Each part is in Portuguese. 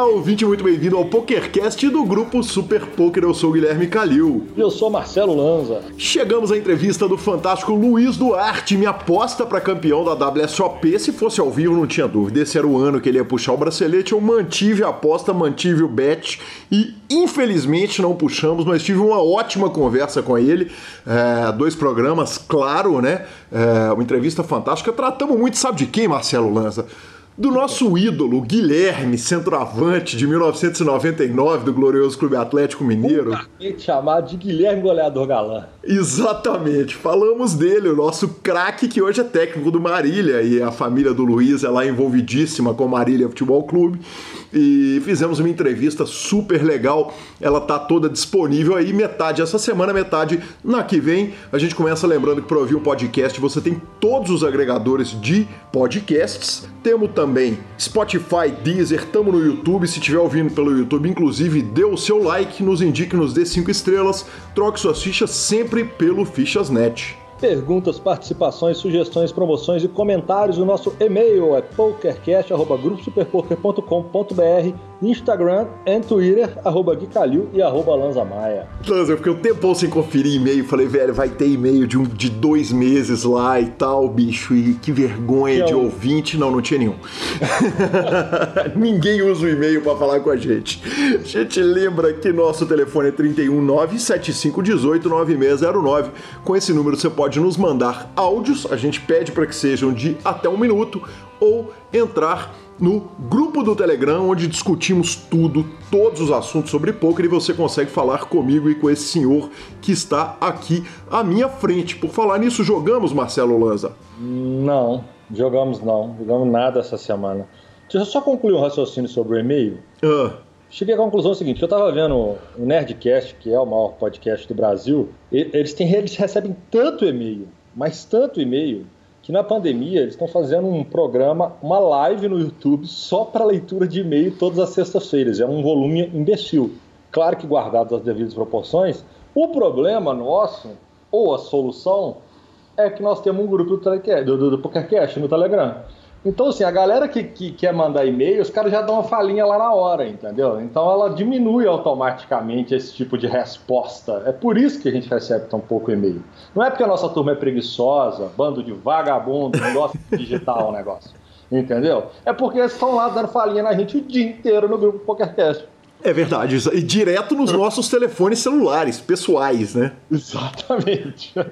Olá, ouvinte, muito bem-vindo ao PokerCast do grupo Super Poker. Eu sou o Guilherme Calil. E eu sou Marcelo Lanza. Chegamos à entrevista do fantástico Luiz Duarte, minha aposta para campeão da WSOP. Se fosse ao vivo, não tinha dúvida. Esse era o ano que ele ia puxar o bracelete. Eu mantive a aposta, mantive o bet e, infelizmente, não puxamos, mas tive uma ótima conversa com ele. É, dois programas, claro, né? É, uma entrevista fantástica. Tratamos muito, sabe de quem, Marcelo Lanza? Do nosso ídolo Guilherme, centroavante de 1999 do glorioso Clube Atlético Mineiro. chamado de Guilherme Goleador Galã. Exatamente, falamos dele, o nosso craque que hoje é técnico do Marília e a família do Luiz é lá envolvidíssima com o Marília Futebol Clube e fizemos uma entrevista super legal. Ela tá toda disponível aí, metade essa semana, metade na que vem. A gente começa lembrando que para ouvir o podcast você tem todos os agregadores de podcasts. Temos também Spotify, Deezer, tamo no YouTube. Se estiver ouvindo pelo YouTube, inclusive, dê o seu like, nos indique, nos dê cinco estrelas. Troque suas fichas sempre pelo Fichas.net perguntas, participações, sugestões, promoções e comentários. O nosso e-mail é pokercast.gruposuperpoker.com.br Instagram e Twitter, arroba Gui Calil e arroba Lanza Maia. Lanza, eu fiquei um tempão sem conferir e-mail. Falei, velho, vai ter e-mail de, um, de dois meses lá e tal, bicho. E que vergonha de ouvinte. Não, não tinha nenhum. Ninguém usa o e-mail para falar com a gente. A gente lembra que nosso telefone é 31975189609. Com esse número você pode nos mandar áudios. A gente pede para que sejam de até um minuto ou entrar no grupo do Telegram, onde discutimos tudo, todos os assuntos sobre poker e você consegue falar comigo e com esse senhor que está aqui à minha frente. Por falar nisso, jogamos, Marcelo Lanza? Não, jogamos não, jogamos nada essa semana. Deixa eu só concluir um raciocínio sobre o e-mail. Ah. Cheguei à conclusão seguinte, eu estava vendo o Nerdcast, que é o maior podcast do Brasil, eles, têm, eles recebem tanto e-mail, mas tanto e-mail, que na pandemia eles estão fazendo um programa, uma live no YouTube só para leitura de e-mail todas as sextas-feiras. É um volume imbecil. Claro que guardado as devidas proporções. O problema nosso, ou a solução, é que nós temos um grupo do, do, do, do PokerCast no Telegram. Então, assim, a galera que, que quer mandar e-mail, os caras já dão uma falinha lá na hora, entendeu? Então ela diminui automaticamente esse tipo de resposta. É por isso que a gente recebe tão pouco e-mail. Não é porque a nossa turma é preguiçosa, bando de vagabundo, não gosta de digitar o negócio. Entendeu? É porque eles estão lá dando falinha na gente o dia inteiro no grupo PokerCast. É verdade, e direto nos nossos telefones celulares, pessoais, né? Exatamente. o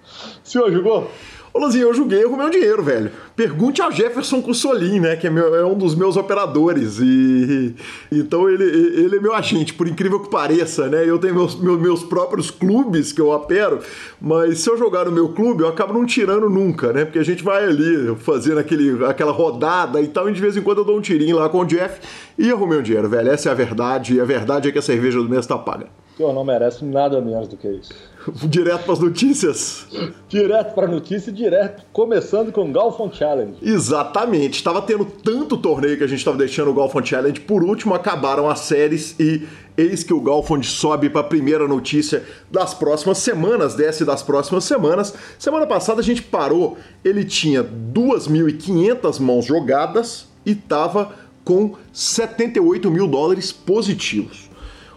senhor jogou? Ô, eu julguei o meu dinheiro, velho. Pergunte ao Jefferson Cussolin, né? Que é, meu, é, um dos meus operadores. E então ele, ele é meu agente, por incrível que pareça, né? Eu tenho meus, meus, meus próprios clubes que eu opero, mas se eu jogar no meu clube, eu acabo não tirando nunca, né? Porque a gente vai ali fazendo aquele, aquela rodada e tal, e de vez em quando eu dou um tirinho lá com o Jeff e arrumei o dinheiro, velho. Essa é a verdade, e a verdade é que a cerveja do mês tá paga. Eu não merece nada menos do que isso. Direto para as notícias? direto para a notícia, direto, começando com o Galfon Challenge. Exatamente. Estava tendo tanto torneio que a gente estava deixando o Galfon Challenge. Por último, acabaram as séries e eis que o Galfond sobe para a primeira notícia das próximas semanas, desce das próximas semanas. Semana passada a gente parou, ele tinha 2.500 mãos jogadas e estava com 78 mil dólares positivos.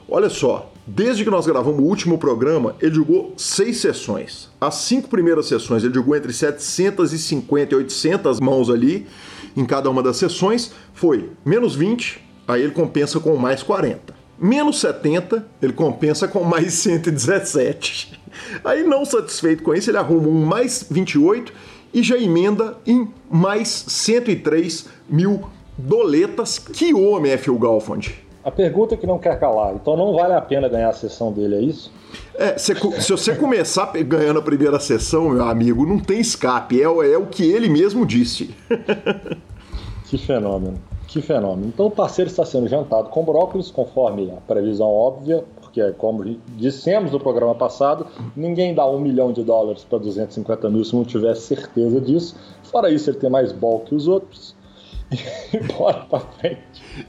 Olha só, Desde que nós gravamos o último programa, ele jogou seis sessões. As cinco primeiras sessões ele jogou entre 750 e 800 mãos ali em cada uma das sessões. Foi menos 20, aí ele compensa com mais 40. Menos 70, ele compensa com mais 117. Aí, não satisfeito com isso, ele arruma um mais 28 e já emenda em mais 103 mil doletas. Que homem é Phil Galfond! A pergunta é que não quer calar, então não vale a pena ganhar a sessão dele, é isso? É, se, se você começar ganhando a primeira sessão, meu amigo, não tem escape, é, é o que ele mesmo disse. que fenômeno, que fenômeno. Então o parceiro está sendo jantado com brócolis, conforme a previsão óbvia, porque como dissemos no programa passado, ninguém dá um milhão de dólares para 250 mil se não tiver certeza disso. Fora isso, ele tem mais bol que os outros. E bora pra frente.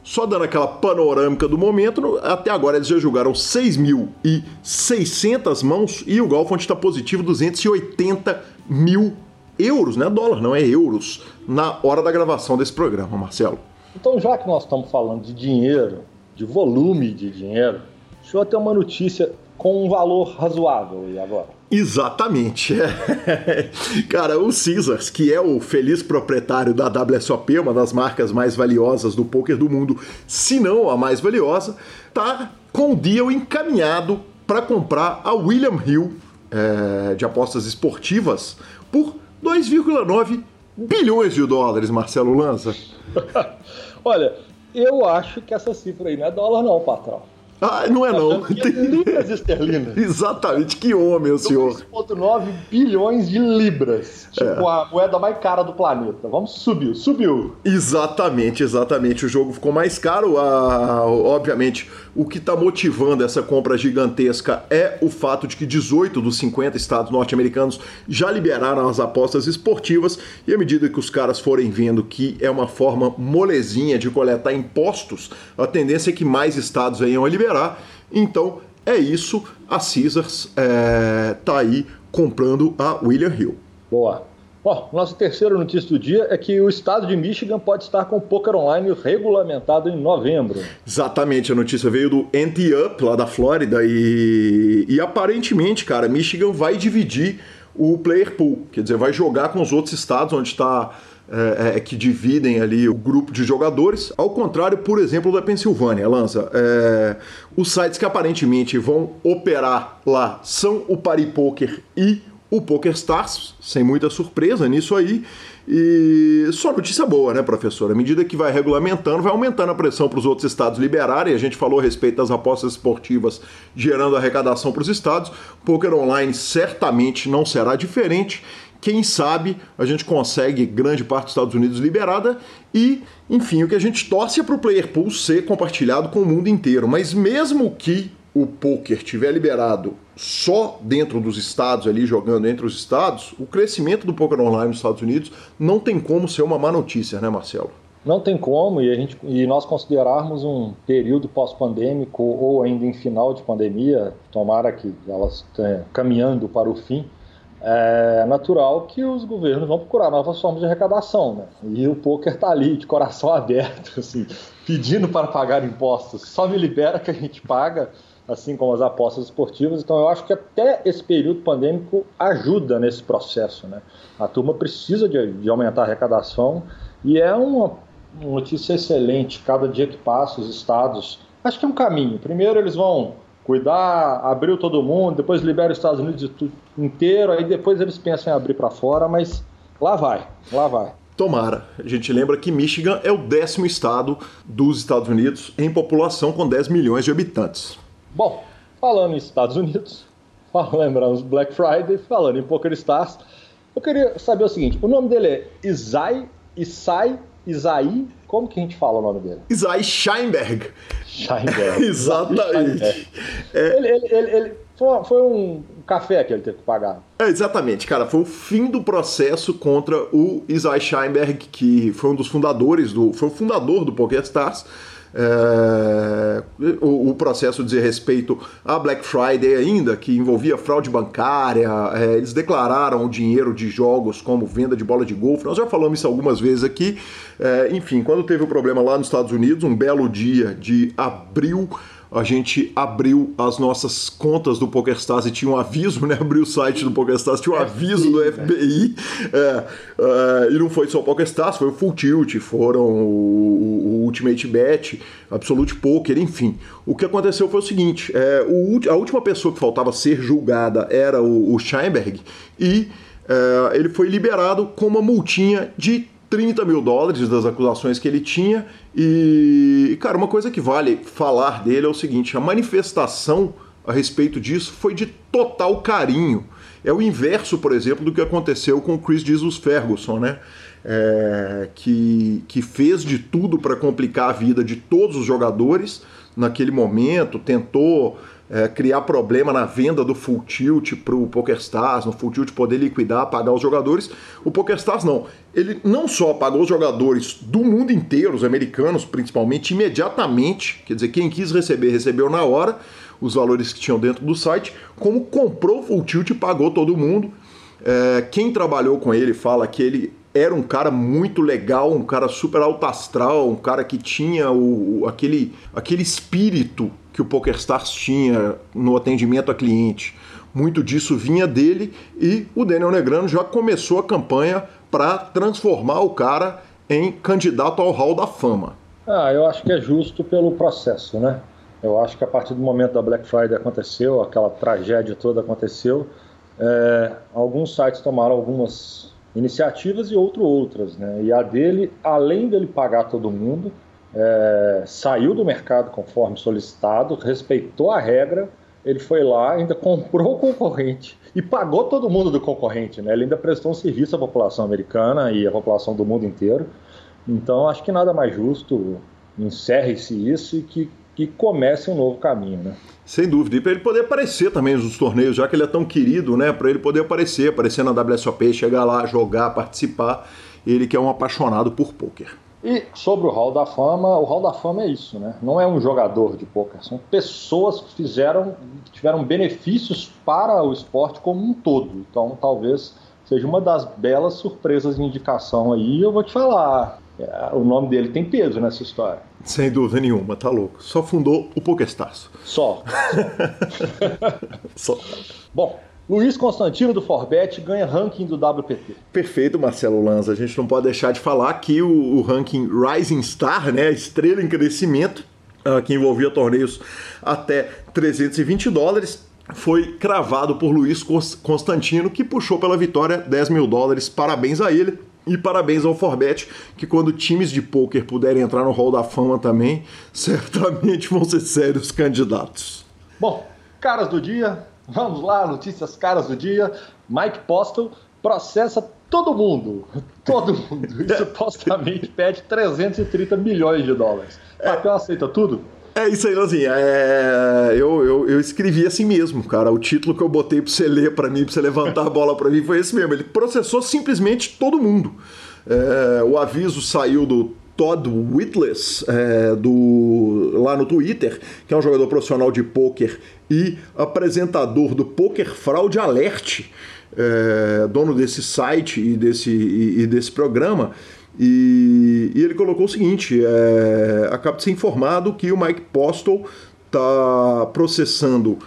Só dando aquela panorâmica do momento, até agora eles já jogaram 6.600 mãos e o Galfond está positivo 280 mil euros, né? Dólar, não é euros, na hora da gravação desse programa, Marcelo. Então, já que nós estamos falando de dinheiro, de volume de dinheiro, deixa eu ter uma notícia com um valor razoável aí agora. Exatamente. É. Cara, o Caesars, que é o feliz proprietário da WSOP, uma das marcas mais valiosas do poker do mundo, se não a mais valiosa, tá com o deal encaminhado para comprar a William Hill é, de apostas esportivas por 2,9 bilhões de dólares, Marcelo Lanza. Olha, eu acho que essa cifra aí não é dólar não, patrão. Ah, não é não. É libras esterlinas. Exatamente, que homem o senhor. 2,9 bilhões de libras. Tipo é. a moeda mais cara do planeta. Vamos subir, subiu. Exatamente, exatamente. O jogo ficou mais caro. Ah, obviamente, o que está motivando essa compra gigantesca é o fato de que 18 dos 50 estados norte-americanos já liberaram as apostas esportivas. E à medida que os caras forem vendo que é uma forma molezinha de coletar impostos, a tendência é que mais estados venham a liberar liberar. Então é isso, a Caesars é, tá aí comprando a William Hill. Boa. Bom, nossa terceira notícia do dia é que o estado de Michigan pode estar com o poker online regulamentado em novembro. Exatamente, a notícia veio do Ante Up, lá da Flórida, e, e aparentemente, cara, Michigan vai dividir o player pool, quer dizer, vai jogar com os outros estados onde está é, é, que dividem ali o grupo de jogadores, ao contrário, por exemplo, da Pensilvânia, Lança. É, os sites que aparentemente vão operar lá são o Paripoker e o PokerStars, sem muita surpresa nisso aí. E só notícia boa, né, professor? À medida que vai regulamentando, vai aumentando a pressão para os outros estados liberarem. A gente falou a respeito das apostas esportivas gerando arrecadação para os estados. Poker online certamente não será diferente quem sabe a gente consegue grande parte dos Estados Unidos liberada e, enfim, o que a gente torce é para o player pool ser compartilhado com o mundo inteiro. Mas mesmo que o poker tiver liberado só dentro dos estados ali jogando entre os estados, o crescimento do poker online nos Estados Unidos não tem como ser uma má notícia, né, Marcelo? Não tem como, e, a gente, e nós considerarmos um período pós-pandêmico ou ainda em final de pandemia, tomara que elas estejam caminhando para o fim, é natural que os governos vão procurar novas formas de arrecadação, né? E o poker está ali de coração aberto, assim, pedindo para pagar impostos. Só me libera que a gente paga, assim como as apostas esportivas. Então eu acho que até esse período pandêmico ajuda nesse processo, né? A turma precisa de, de aumentar a arrecadação e é uma, uma notícia excelente. Cada dia que passa, os estados, acho que é um caminho. Primeiro eles vão cuidar, abriu todo mundo, depois libera os Estados Unidos inteiro, aí depois eles pensam em abrir para fora, mas lá vai, lá vai. Tomara. A gente lembra que Michigan é o décimo estado dos Estados Unidos em população com 10 milhões de habitantes. Bom, falando em Estados Unidos, lembramos Black Friday, falando em Poker Stars, eu queria saber o seguinte: o nome dele é Isai, Isai, Isai, como que a gente fala o nome dele? Isai Scheinberg. Scheinberg. Exatamente. É. Ele, ele, ele, ele foi, foi, um café que ele teve que pagar. É, exatamente, cara. Foi o fim do processo contra o Isai Scheinberg, que foi um dos fundadores do. Foi o fundador do PokerStars. É, o, o, processo dizia respeito a Black Friday ainda, que envolvia fraude bancária, é, eles declararam o dinheiro de jogos como venda de bola de golfe, nós já falamos isso algumas vezes aqui. É, enfim, quando teve o problema lá nos Estados Unidos, um belo dia de abril a gente abriu as nossas contas do PokerStars e tinha um aviso, né? Abriu o site do PokerStars, tinha um aviso do FBI. É, é, e não foi só o PokerStars, foi o Full Tilt, foram o, o, Ultimate Bet, Absolute Poker, enfim. O que aconteceu foi o seguinte: é, o, a última pessoa que faltava ser julgada era o, o Scheinberg e é, ele foi liberado com uma multinha de 30 mil dólares das acusações que ele tinha. E, cara, uma coisa que vale falar dele é o seguinte: a manifestação a respeito disso foi de total carinho. É o inverso, por exemplo, do que aconteceu com o Chris Jesus Ferguson, né? É, que, que fez de tudo para complicar a vida de todos os jogadores naquele momento, tentou é, criar problema na venda do Full Tilt para o PokerStars, no Full Tilt poder liquidar, pagar os jogadores. O PokerStars não. Ele não só pagou os jogadores do mundo inteiro, os americanos principalmente, imediatamente, quer dizer, quem quis receber, recebeu na hora os valores que tinham dentro do site, como comprou o Full Tilt e pagou todo mundo. É, quem trabalhou com ele fala que ele era um cara muito legal, um cara super alto astral, um cara que tinha o, aquele, aquele espírito que o PokerStars tinha no atendimento a cliente. Muito disso vinha dele e o Daniel Negrano já começou a campanha para transformar o cara em candidato ao Hall da Fama. Ah, eu acho que é justo pelo processo, né? Eu acho que a partir do momento da Black Friday aconteceu, aquela tragédia toda aconteceu, é, alguns sites tomaram algumas iniciativas e outro outras, né? E a dele, além dele pagar todo mundo, é, saiu do mercado conforme solicitado, respeitou a regra, ele foi lá, ainda comprou o concorrente e pagou todo mundo do concorrente, né? Ele ainda prestou um serviço à população americana e à população do mundo inteiro. Então, acho que nada mais justo encerre-se isso e que, que comece um novo caminho, né? Sem dúvida. E para ele poder aparecer também nos torneios, já que ele é tão querido, né? Para ele poder aparecer, aparecer na WSOP, chegar lá, jogar, participar. Ele que é um apaixonado por pôquer. E sobre o Hall da Fama, o Hall da Fama é isso, né? Não é um jogador de poker, são pessoas que fizeram, que tiveram benefícios para o esporte como um todo. Então, talvez seja uma das belas surpresas de indicação aí. Eu vou te falar, é, o nome dele tem peso nessa história. Sem dúvida nenhuma, tá louco. Só fundou o PokerStars. Só. Só. Bom, Luiz Constantino do Forbet ganha ranking do WPT. Perfeito, Marcelo Lanza. A gente não pode deixar de falar que o, o ranking Rising Star, né, estrela em crescimento, uh, que envolvia torneios até 320 dólares, foi cravado por Luiz Constantino, que puxou pela vitória 10 mil dólares. Parabéns a ele. E parabéns ao Forbet, que quando times de pôquer puderem entrar no Hall da Fama também, certamente vão ser sérios candidatos. Bom, caras do dia, Vamos lá, notícias caras do dia. Mike Postel processa todo mundo. Todo mundo. E supostamente pede 330 milhões de dólares. Papel aceita tudo? É isso aí, Lanzinha. É... Eu, eu, eu, escrevi assim mesmo, cara. O título que eu botei pra você ler pra mim, pra você levantar a bola pra mim, foi esse mesmo. Ele processou simplesmente todo mundo. É... O aviso saiu do Todd Whitless, é, do, lá no Twitter, que é um jogador profissional de pôquer e apresentador do Poker Fraud Alert, é, dono desse site e desse, e, e desse programa. E, e, ele colocou o seguinte: é, acaba de ser informado que o Mike Postle está processando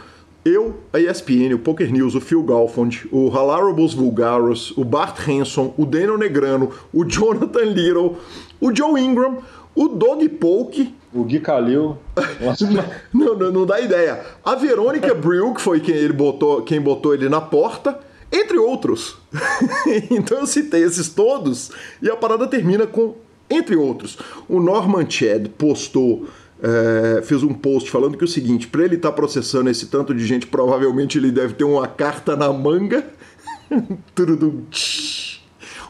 eu, a ESPN, o Poker News, o Phil Galfond, o Halarables Vulgaros, o Bart Hanson, o Daniel Negrano, o Jonathan Little, o Joe Ingram, o Dog Polk. O Gui Calil. não, não, não, dá ideia. A Verônica Brill, que foi quem ele botou, quem botou ele na porta, entre outros. então eu citei esses todos e a parada termina com entre outros. O Norman Chad postou é, fez um post falando que o seguinte: para ele estar tá processando esse tanto de gente, provavelmente ele deve ter uma carta na manga.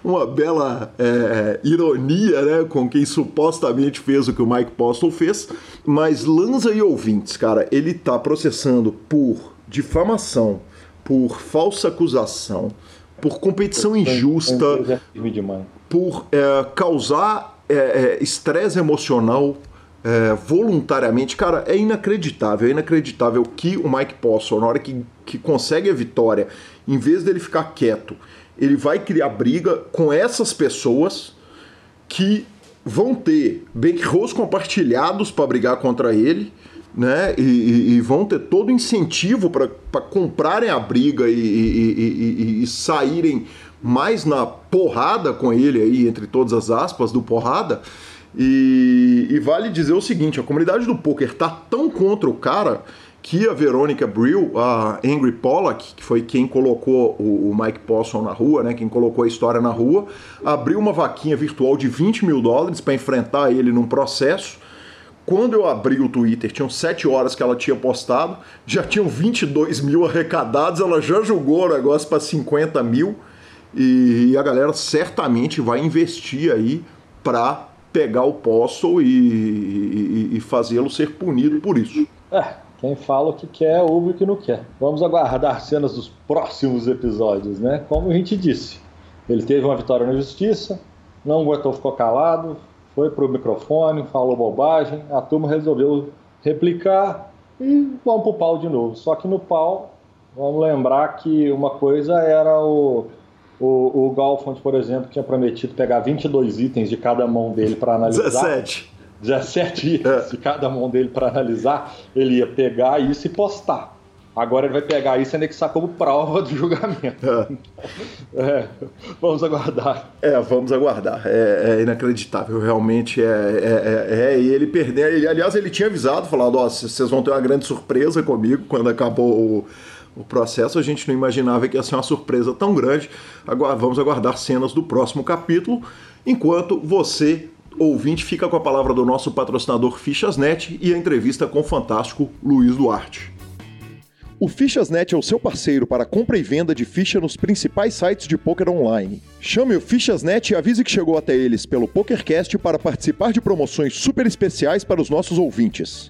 uma bela é, ironia né, com quem supostamente fez o que o Mike Postle fez. Mas Lanza e ouvintes, cara, ele está processando por difamação, por falsa acusação, por competição injusta, por é, causar é, é, estresse emocional é, voluntariamente, cara, é inacreditável, é inacreditável que o Mike Postle, na hora que, que consegue a vitória, em vez dele ficar quieto, ele vai criar briga com essas pessoas que vão ter bankrolls compartilhados para brigar contra ele, né? E, e, e, vão ter todo incentivo para comprarem a briga e, e, saírem mais na porrada com ele aí, entre todas as aspas do porrada. E, e, vale dizer o seguinte: a comunidade do poker tá tão contra o cara que a Verônica Brill, a Angry Pollack, que foi quem colocou o, Mike Posson na rua, né, quem colocou a história na rua, abriu uma vaquinha virtual de 20 mil dólares para enfrentar ele num processo. Quando eu abri o Twitter, tinham 7 horas que ela tinha postado, já tinham 22 mil arrecadados, ela já jogou o negócio para 50 mil e a galera certamente vai investir aí para pegar o Postle e, e, e fazê-lo ser punido por isso. É, quem fala o que quer, ouve o que não quer. Vamos aguardar cenas dos próximos episódios, né? Como a gente disse, ele teve uma vitória na justiça, não aguentou, ficou calado, foi pro microfone, falou bobagem, a turma resolveu replicar e vamos pro pau de novo. Só que no pau, vamos lembrar que uma coisa era o O, o Galfond, por exemplo, tinha prometido pegar 22 itens de cada mão dele para analisar. 17. 17 itens é. de cada mão dele para analisar. Ele ia pegar isso e postar. Agora ele vai pegar isso e anexar como prova do julgamento. É. é, vamos aguardar. É, vamos aguardar. É, é inacreditável, realmente. É, é, é, é ele perder. Ele, aliás, ele tinha avisado, falado: ó, vocês vão ter uma grande surpresa comigo quando acabou o, o processo. A gente não imaginava que ia ser uma surpresa tão grande. Agora vamos aguardar cenas do próximo capítulo. Enquanto você, ouvinte, fica com a palavra do nosso patrocinador Fichasnet e a entrevista com o fantástico Luiz Duarte. O Fichasnet é o seu parceiro para compra e venda de ficha nos principais sites de poker online. Chame o Fichasnet e avise que chegou até eles pelo PokerCast para participar de promoções super especiais para os nossos ouvintes.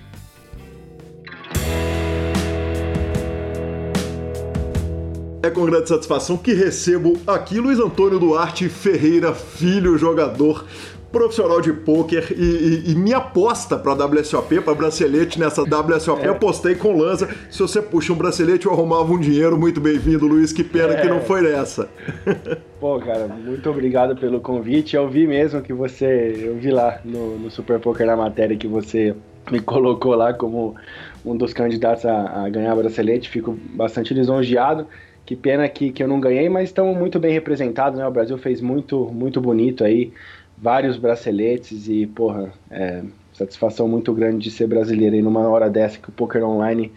É com grande satisfação que recebo aqui Luiz Antônio Duarte Ferreira, filho jogador profissional de pôquer e, e, e, minha aposta para WSOP, para bracelete nessa WSOP, é. eu apostei com lança. Se você puxa um bracelete, eu arrumava um dinheiro. Muito bem-vindo, Luiz. Que pena é. que não foi nessa. Pô, cara, muito obrigado pelo convite. Eu vi mesmo que você. Eu vi lá no, no Super Poker na matéria que você me colocou lá como um dos candidatos a, a ganhar bracelete. Fico bastante lisonjeado. Que pena que, que eu não ganhei, mas estão muito bem representados, né? O Brasil fez muito, muito bonito aí vários braceletes e, porra, é, satisfação muito grande de ser brasileiro aí numa hora dessa que o poker online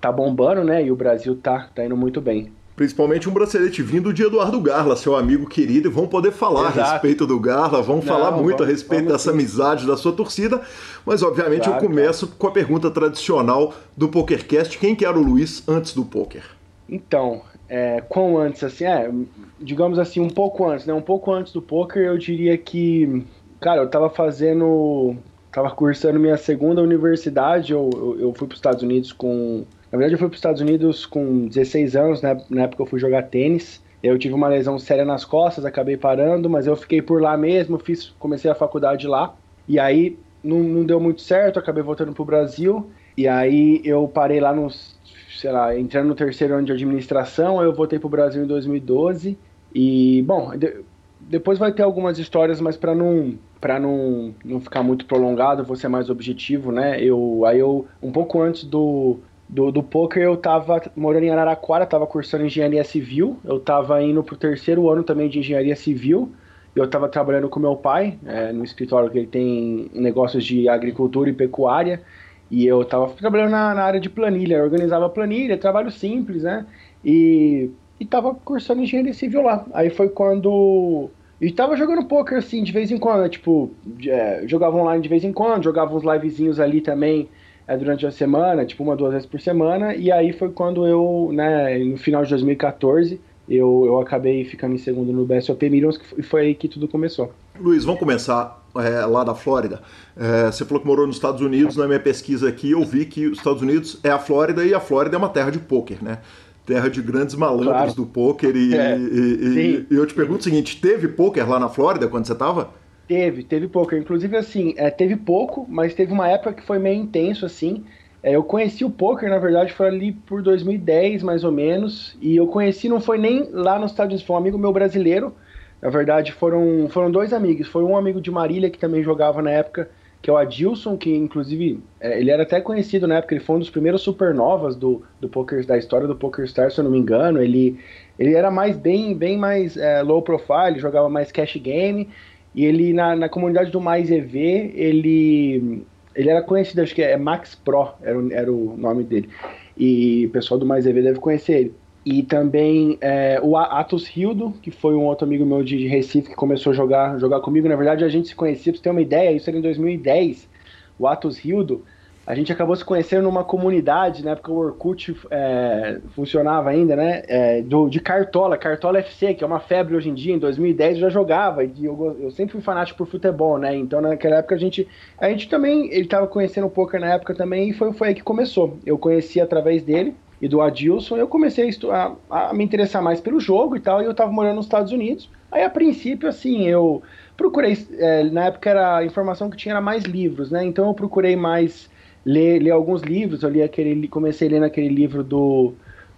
tá bombando, né? E o Brasil tá, tá indo muito bem. Principalmente um bracelete vindo de Eduardo Garla, seu amigo querido, e vão poder falar Exato. a respeito do Garla, vão Não, falar muito vamos, a respeito dessa sim. amizade da sua torcida, mas obviamente claro, eu começo claro. com a pergunta tradicional do PokerCast: quem que era o Luiz antes do poker? Então, é, quão antes, assim, é, digamos assim, um pouco antes, né? Um pouco antes do poker, eu diria que, cara, eu tava fazendo, tava cursando minha segunda universidade, eu, eu, eu fui para os Estados Unidos com, na verdade eu fui para os Estados Unidos com 16 anos, né? Na época eu fui jogar tênis, eu tive uma lesão séria nas costas, acabei parando, mas eu fiquei por lá mesmo, fiz, comecei a faculdade lá, e aí não, não deu muito certo, acabei voltando pro Brasil, e aí eu parei lá nos sei lá, entrando no terceiro ano de administração, eu voltei para o Brasil em 2012 e, bom, de, depois vai ter algumas histórias, mas para não para não, não ficar muito prolongado, vou ser mais objetivo, né? Eu aí eu um pouco antes do do, do poker eu tava morando em Araraquara, tava cursando engenharia civil, eu tava indo pro terceiro ano também de engenharia civil. Eu estava trabalhando com meu pai é, no escritório que ele tem negócios de agricultura e pecuária. E eu tava trabalhando na, na, área de planilha, organizava planilha, trabalho simples, né? E, e tava cursando engenharia civil lá. Aí foi quando. E tava jogando poker assim, de vez em quando, né? tipo, é, jogava online de vez em quando, jogava uns livezinhos ali também é, durante a semana, tipo uma, duas vezes por semana. E aí foi quando eu, né, no final de 2014, eu, eu acabei ficando em segundo no BSOP Millions e foi aí que tudo começou. Luiz, vamos começar é, lá da Flórida. É, você falou que morou nos Estados Unidos, na minha pesquisa aqui eu vi que os Estados Unidos é a Flórida e a Flórida é uma terra de pôquer, né? Terra de grandes malandros claro. do pôquer. E, é, e, e, e, eu te pergunto o seguinte: teve pôquer lá na Flórida quando você estava? Teve, teve pôquer. Inclusive, assim, é, teve pouco, mas teve uma época que foi meio intenso, assim. É, eu conheci o poker, na verdade, foi ali por 2010, mais ou menos. E eu conheci, não foi nem lá nos Estados Unidos, foi um amigo meu brasileiro na verdade, foram, foram dois amigos. Foi um amigo de Marília que também jogava na época, que é o Adilson, que inclusive é, ele era até conhecido na época, ele foi um dos primeiros supernovas do, do poker, da história do PokerStars, se eu não me engano. Ele, ele era mais bem, bem mais é, low profile, jogava mais cash game. E ele, na, na comunidade do Mais EV, ele, ele era conhecido, acho que é Max Pro, era, era o nome dele. E o pessoal do Mais EV deve conhecer ele. E também é, o Atos Hildo, que foi um outro amigo meu de Recife que começou a jogar, jogar comigo. Na verdade, a gente se conhecia, pra você ter uma ideia, isso era em 2010. O Atos Hildo, a gente acabou se conhecendo numa comunidade, na época o Orkut é, funcionava ainda, né? É, do, de Cartola, Cartola FC, que é uma febre hoje em dia, em 2010 eu já jogava, e eu, eu sempre fui fanático por futebol, né? Então naquela época a gente. A gente também. Ele estava conhecendo um poker na época também, e foi, foi aí que começou. Eu conheci através dele e do Adilson, eu comecei a, a, a me interessar mais pelo jogo e tal, e eu estava morando nos Estados Unidos. Aí a princípio, assim, eu procurei. É, na época era a informação que tinha era mais livros, né? Então eu procurei mais ler, ler alguns livros. Eu li aquele, comecei lendo aquele livro do,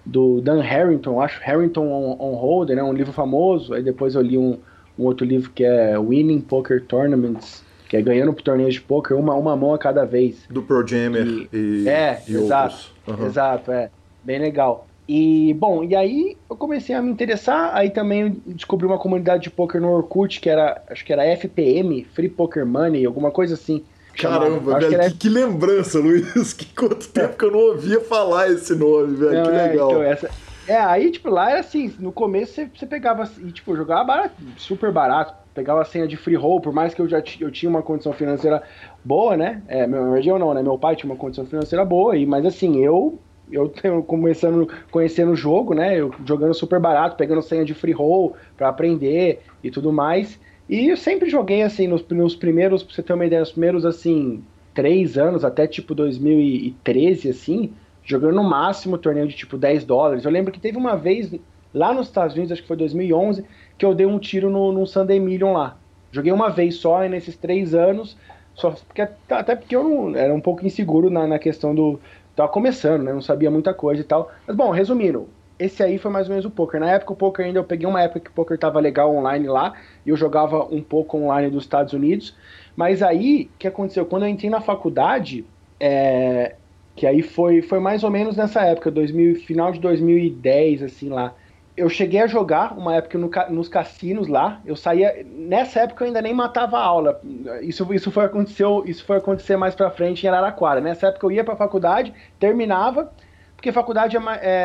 do Dan Harrington, acho Harrington on, on Hold, né, um livro famoso. Aí depois eu li um, um outro livro que é Winning Poker Tournaments, que é ganhando torneios de poker uma, uma mão a cada vez. Do Pro Jammer e, e, É, e exato, uhum. exato, é. Bem legal. E, bom, e aí eu comecei a me interessar, aí também descobri uma comunidade de poker no Orkut, que era, acho que era FPM, Free Poker Money, alguma coisa assim. Caramba, velho, que, era... que, lembrança, Luiz. Que quanto tempo que eu não ouvia falar esse nome, velho. Não, que é, legal. Então, essa... É, aí, tipo, lá era assim, no começo você, você pegava e, tipo, jogava barato, super barato, pegava a senha de free roll, por mais que eu já eu tinha uma condição financeira boa, né? É, meu eu não, né? Meu pai tinha uma condição financeira boa, e, mas assim, eu eu começando conhecendo o jogo, né? Eu jogando super barato, pegando senha de free roll para aprender e tudo mais. E eu sempre joguei assim, nos, nos primeiros, pra você ter uma ideia, nos primeiros assim, três anos, até tipo 2013, assim, jogando no máximo torneio de tipo 10 dólares. Eu lembro que teve uma vez lá nos Estados Unidos, acho que foi 2011, que eu dei um tiro no, no Sunday Million lá. Joguei uma vez só nesses três anos, só porque, até porque eu não, era um pouco inseguro na, na questão do. Tava começando, né? Não sabia muita coisa e tal. Mas bom, resumindo, esse aí foi mais ou menos o poker. Na época o poker ainda eu peguei uma época que o poker tava legal online lá, e eu jogava um pouco online dos Estados Unidos. Mas aí, o que aconteceu? Quando eu entrei na faculdade, é, que aí foi, foi mais ou menos nessa época, 2000, final de 2010, assim lá. Eu cheguei a jogar uma época no, nos cassinos lá. Eu saía. Nessa época eu ainda nem matava a aula. Isso, isso, foi, aconteceu, isso foi acontecer mais pra frente em Araraquara. Nessa época eu ia pra faculdade, terminava porque faculdade é,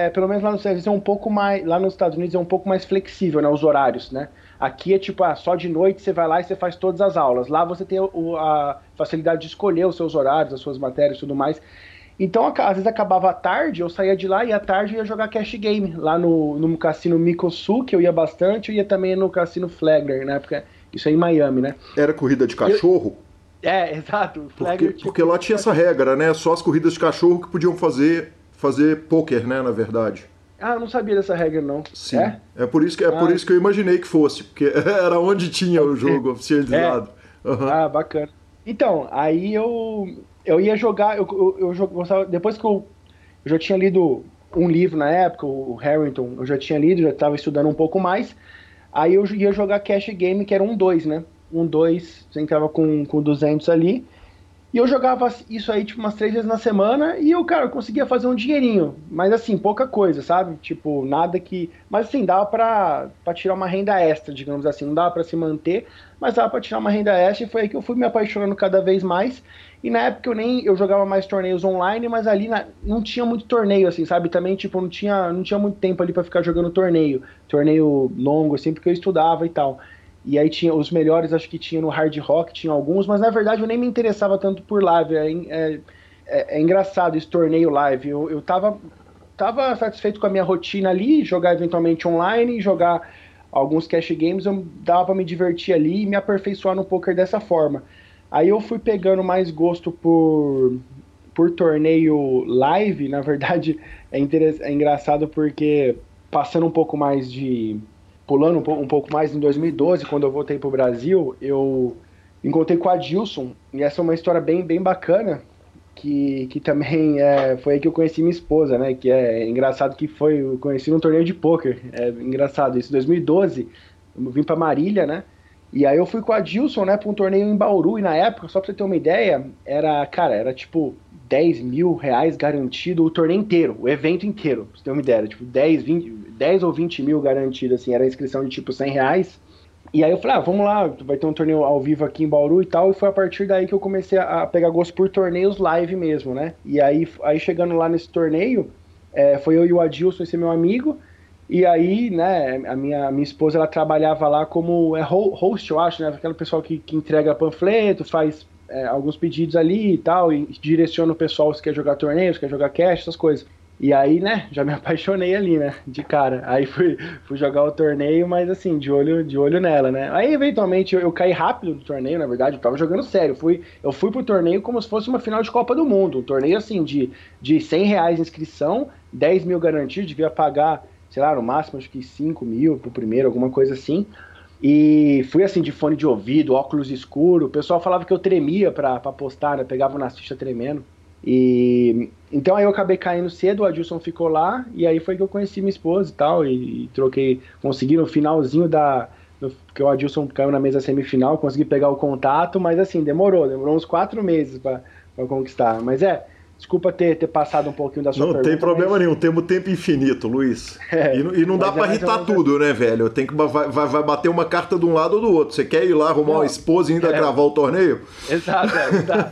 é, pelo menos lá nos Estados Unidos é um pouco mais, lá nos Estados Unidos é um pouco mais flexível, né, os horários, né? Aqui é tipo, ah, só de noite você vai lá e você faz todas as aulas. Lá você tem o, a facilidade de escolher os seus horários, as suas matérias e tudo mais. Então, às vezes acabava à tarde, eu saía de lá e à tarde eu ia jogar cash game lá no, no cassino Mikosu, que eu ia bastante, eu ia também no cassino Flagler, na época, isso é em Miami, né? Era corrida de cachorro? Eu, é, exato. Flagler, porque, porque lá tinha essa regra, né? Só as corridas de cachorro que podiam fazer fazer poker, né, na verdade. Ah, eu não sabia dessa regra, não. Sim. É, é por isso que, é ah. por isso que eu imaginei que fosse, porque era onde tinha o jogo oficializado. É. Uhum. Ah, bacana. Então, aí eu, eu ia jogar, eu, eu, eu gostava, depois que eu, eu já tinha lido um livro na época, o Harrington, eu já tinha lido, já estava estudando um pouco mais, aí eu ia jogar cash game, que era um 2, né? Um 2, você entrava com, com 200 ali, e eu jogava isso aí, tipo, umas três vezes na semana e eu, cara, eu conseguia fazer um dinheirinho. Mas assim, pouca coisa, sabe? Tipo, nada que. Mas assim, dava pra, pra tirar uma renda extra, digamos assim. Não dava pra se manter, mas dava pra tirar uma renda extra e foi aí que eu fui me apaixonando cada vez mais. E na época eu nem. Eu jogava mais torneios online, mas ali na, não tinha muito torneio, assim, sabe? Também, tipo, não tinha, não tinha muito tempo ali para ficar jogando torneio. Torneio longo, assim, porque eu estudava e tal. E aí tinha os melhores, acho que tinha no Hard Rock, tinha alguns, mas na verdade eu nem me interessava tanto por live. É, é, é, é engraçado esse torneio live. Eu, eu tava, tava satisfeito com a minha rotina ali, jogar eventualmente online, jogar alguns cash games, eu dava pra me divertir ali e me aperfeiçoar no poker dessa forma. Aí eu fui pegando mais gosto por, por torneio live, na verdade é, é engraçado porque passando um pouco mais de pulando um, um pouco mais, em 2012, quando eu voltei para o Brasil, eu encontrei com a Dilson, e essa é uma história bem, bem bacana, que, que também é, foi aí que eu conheci minha esposa, né? Que é engraçado que foi, eu conheci num torneio de pôquer, é engraçado isso, 2012, eu vim para Marília, né? E aí eu fui com a Dilson, né, para um torneio em Bauru, e na época, só para você ter uma ideia, era, cara, era tipo 10 mil reais garantido o torneio inteiro, o evento inteiro, pra você ter uma ideia, tipo 10, 20, 10 ou 20 mil garantido, assim, era a inscrição de tipo 100 reais. E aí eu falei, ah, vamos lá, vai ter um torneio ao vivo aqui em Bauru e tal, e foi a partir daí que eu comecei a pegar gosto por torneios live mesmo, né? E aí, aí chegando lá nesse torneio, é, foi eu e o Adilson, esse meu amigo, e aí, né, a minha, minha esposa, ela trabalhava lá como é host, eu acho, né? Aquele pessoal que, que entrega panfleto, faz é, alguns pedidos ali e tal, e direciono o pessoal se quer jogar torneios, quer jogar cash, essas coisas. E aí, né, já me apaixonei ali, né, de cara. Aí fui, fui jogar o torneio, mas assim, de olho, de olho nela, né. Aí, eventualmente, eu, eu caí rápido do torneio, na verdade, eu tava jogando sério. Fui, eu fui pro torneio como se fosse uma final de Copa do Mundo. Um torneio, assim, de, de 100 reais inscrição, 10 mil garantido, devia pagar, sei lá, no máximo, acho que 5 mil pro primeiro, alguma coisa assim. E fui assim de fone de ouvido, óculos escuro. O pessoal falava que eu tremia pra, pra postar, né? Pegava o Nastista tremendo. E então aí eu acabei caindo cedo, o Adilson ficou lá, e aí foi que eu conheci minha esposa e tal, e, e troquei, consegui no finalzinho da. Porque o Adilson caiu na mesa semifinal, consegui pegar o contato, mas assim, demorou, demorou uns quatro meses para conquistar. Mas é, Desculpa ter, ter passado um pouquinho da sua não pergunta. Não tem problema mas... nenhum, temos tempo infinito, Luiz. É, e, e, não dá para é irritar tudo, né, velho? Tem que vai, vai, bater uma carta de um lado ou do outro. Você quer ir lá arrumar não, uma esposa e ainda é, gravar o torneio? Exato, é, não dá.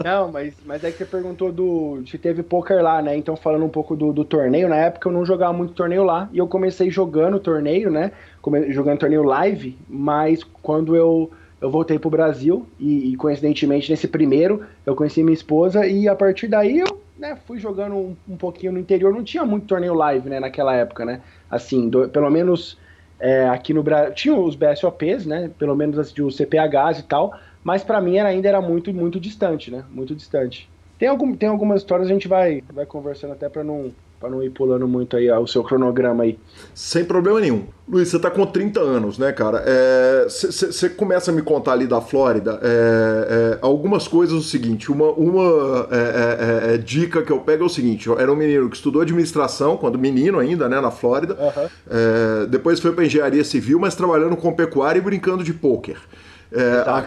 não, mas, mas é que você perguntou do se teve poker lá, né? Então, falando um pouco do, do torneio, na época eu não jogava muito torneio lá. E eu comecei jogando torneio, né? Jogando torneio live, mas quando eu eu voltei pro Brasil e, e, coincidentemente nesse primeiro eu conheci minha esposa e a partir daí eu né, fui jogando um, um, pouquinho no interior. Não tinha muito torneio live né, naquela época, né? Assim, do, pelo menos é, aqui no Brasil tinha os BSOPs, né? Pelo menos assim, os CPHs e tal, mas para mim era, ainda era muito muito distante, né? Muito distante. Tem, algum, tem algumas histórias a gente vai vai conversando até para não para não ir pulando muito aí o seu cronograma aí. Sem problema nenhum. Luiz, você tá com 30 anos, né, cara? Você é, começa a me contar ali da Flórida é, é, algumas coisas o seguinte, uma, uma é, é, é, dica que eu pego é o seguinte, era um menino que estudou administração, quando menino ainda, né, na Flórida, uhum. depois foi para engenharia civil, mas trabalhando com pecuária e brincando de pôquer.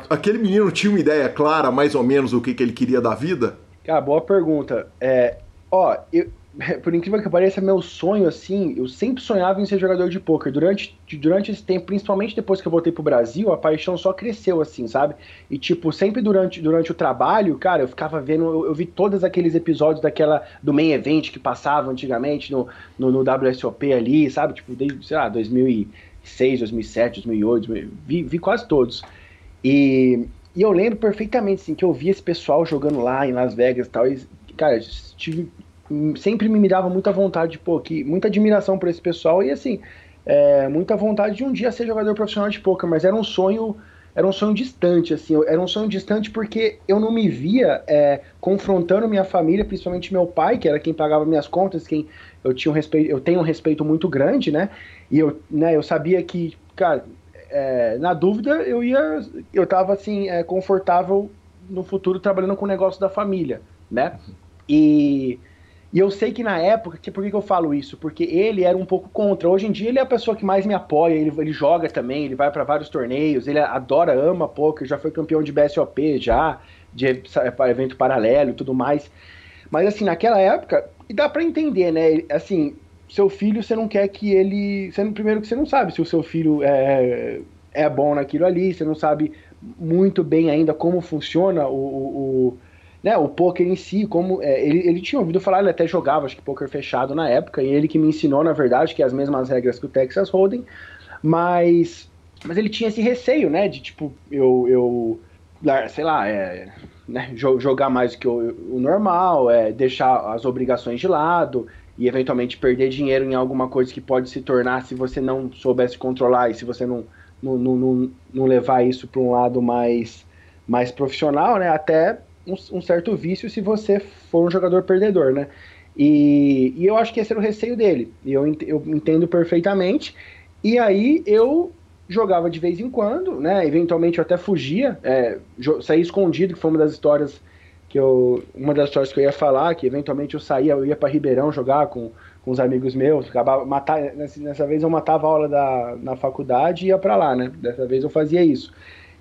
aquele menino tinha uma ideia clara, mais ou menos, do que, que ele queria da vida? Cara, boa pergunta. É, ó, eu, por incrível que pareça, meu sonho, assim, eu sempre sonhava em ser jogador de poker. Durante, durante esse tempo, principalmente depois que eu voltei pro Brasil, a paixão só cresceu, assim, sabe? E, tipo, sempre durante, durante o trabalho, cara, eu ficava vendo, eu, eu vi todos aqueles episódios daquela, do main event que passava antigamente no, no, no WSOP ali, sabe? Tipo, desde, sei lá, 2006, 2007, 2008, vi, vi quase todos. E, e eu lembro perfeitamente, assim, que eu vi esse pessoal jogando lá em Las Vegas e tal, e, cara, tive sempre me dava muita vontade, pô, que, muita admiração por esse pessoal e assim, é, muita vontade de um dia ser jogador profissional de poker, mas era um sonho, era um sonho distante, assim, era um sonho distante porque eu não me via é, confrontando minha família, principalmente meu pai, que era quem pagava minhas contas, quem eu tinha um respeito, eu tenho um respeito muito grande, né? E eu, né, eu sabia que, cara, é, na dúvida eu ia, eu tava assim é, confortável no futuro trabalhando com o negócio da família, né? E e eu sei que na época, que, por que, que eu falo isso? Porque ele era um pouco contra. Hoje em dia ele é a pessoa que mais me apoia, ele, ele joga também, ele vai para vários torneios, ele adora, ama poker, já foi campeão de BSOP já, de evento paralelo e tudo mais. Mas assim, naquela época, e dá para entender, né? Assim, seu filho, você não quer que ele. Você, primeiro que você não sabe se o seu filho é, é bom naquilo ali, você não sabe muito bem ainda como funciona o, o né, o poker em si, como é, ele, ele tinha ouvido falar, ele até jogava, acho que poker fechado na época, e ele que me ensinou, na verdade, que é as mesmas regras que o Texas Hold'em, mas mas ele tinha esse receio, né, de tipo, eu, eu sei lá, é, né, jogar mais do que o, o, normal, é, deixar as obrigações de lado e eventualmente perder dinheiro em alguma coisa que pode se tornar se você não soubesse controlar e se você não, não, não, não levar isso para um lado mais, mais profissional, né, até um, um, certo vício se você for um jogador perdedor, né? E, e eu acho que esse era o receio dele. E eu, eu entendo perfeitamente. E aí eu jogava de vez em quando, né? Eventualmente eu até fugia, é, saía escondido, que foi uma das histórias que eu. Uma das histórias que eu ia falar, que eventualmente eu saía, eu ia para Ribeirão jogar com, com os amigos meus, acabava matar, nessa, nessa vez eu matava a aula da, na faculdade e ia para lá, né? Dessa vez eu fazia isso.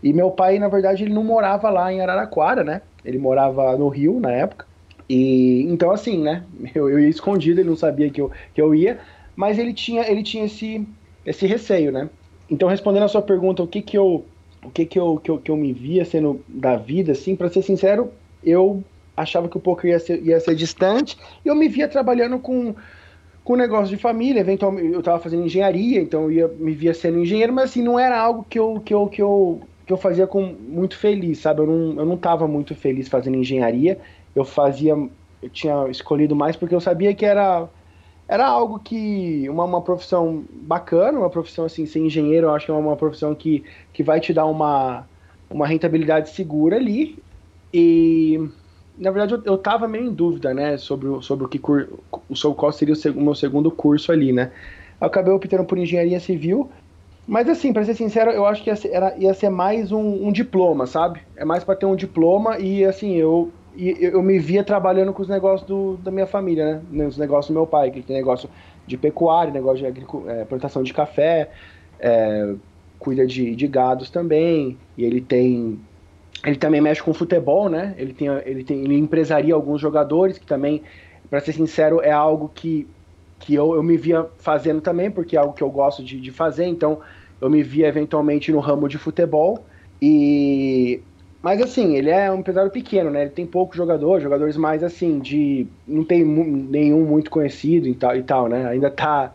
E meu pai, na verdade, ele não morava lá em Araraquara, né? Ele morava no Rio na época. E então assim, né? Eu, eu ia escondido, ele não sabia que eu, que eu ia, mas ele tinha, ele tinha esse, esse receio, né? Então respondendo a sua pergunta, o que que eu, o que que eu, que eu, que eu me via sendo da vida, assim, para ser sincero, eu achava que o poker ia ser, ia ser distante. E eu me via trabalhando com com negócio de família, eventualmente eu estava fazendo engenharia, então eu ia, me via sendo engenheiro, mas assim, não era algo que eu, que eu, que eu que eu fazia com muito feliz, sabe? Eu não, eu não tava muito feliz fazendo engenharia. Eu fazia, eu tinha escolhido mais porque eu sabia que era era algo que uma, uma profissão bacana, uma profissão assim, ser engenheiro, eu acho que é uma profissão que, que vai te dar uma, uma rentabilidade segura ali. E na verdade eu, eu tava meio em dúvida, né, sobre, sobre o que sobre qual seria o, o meu segundo curso ali, né? Eu acabei optando por engenharia civil mas assim, pra ser sincero, eu acho que ia ser, era, ia ser mais um, um, diploma, sabe? É mais para ter um diploma e assim, eu, eu me via trabalhando com os negócios do, da minha família, né? Os negócios do meu pai, que tem negócio de pecuária, negócio de é, plantação de café, é, cuida de, de gados também, e ele tem. Ele também mexe com futebol, né? Ele tem, ele tem, ele empresaria alguns jogadores que também, para ser sincero, é algo que que eu, eu me via fazendo também, porque é algo que eu gosto de, de fazer, então eu me via eventualmente no ramo de futebol. E mas assim, ele é um empresário pequeno, né? Ele tem poucos jogadores, jogadores mais assim, de. não tem nenhum muito conhecido e tal, e tal né? Ainda tá,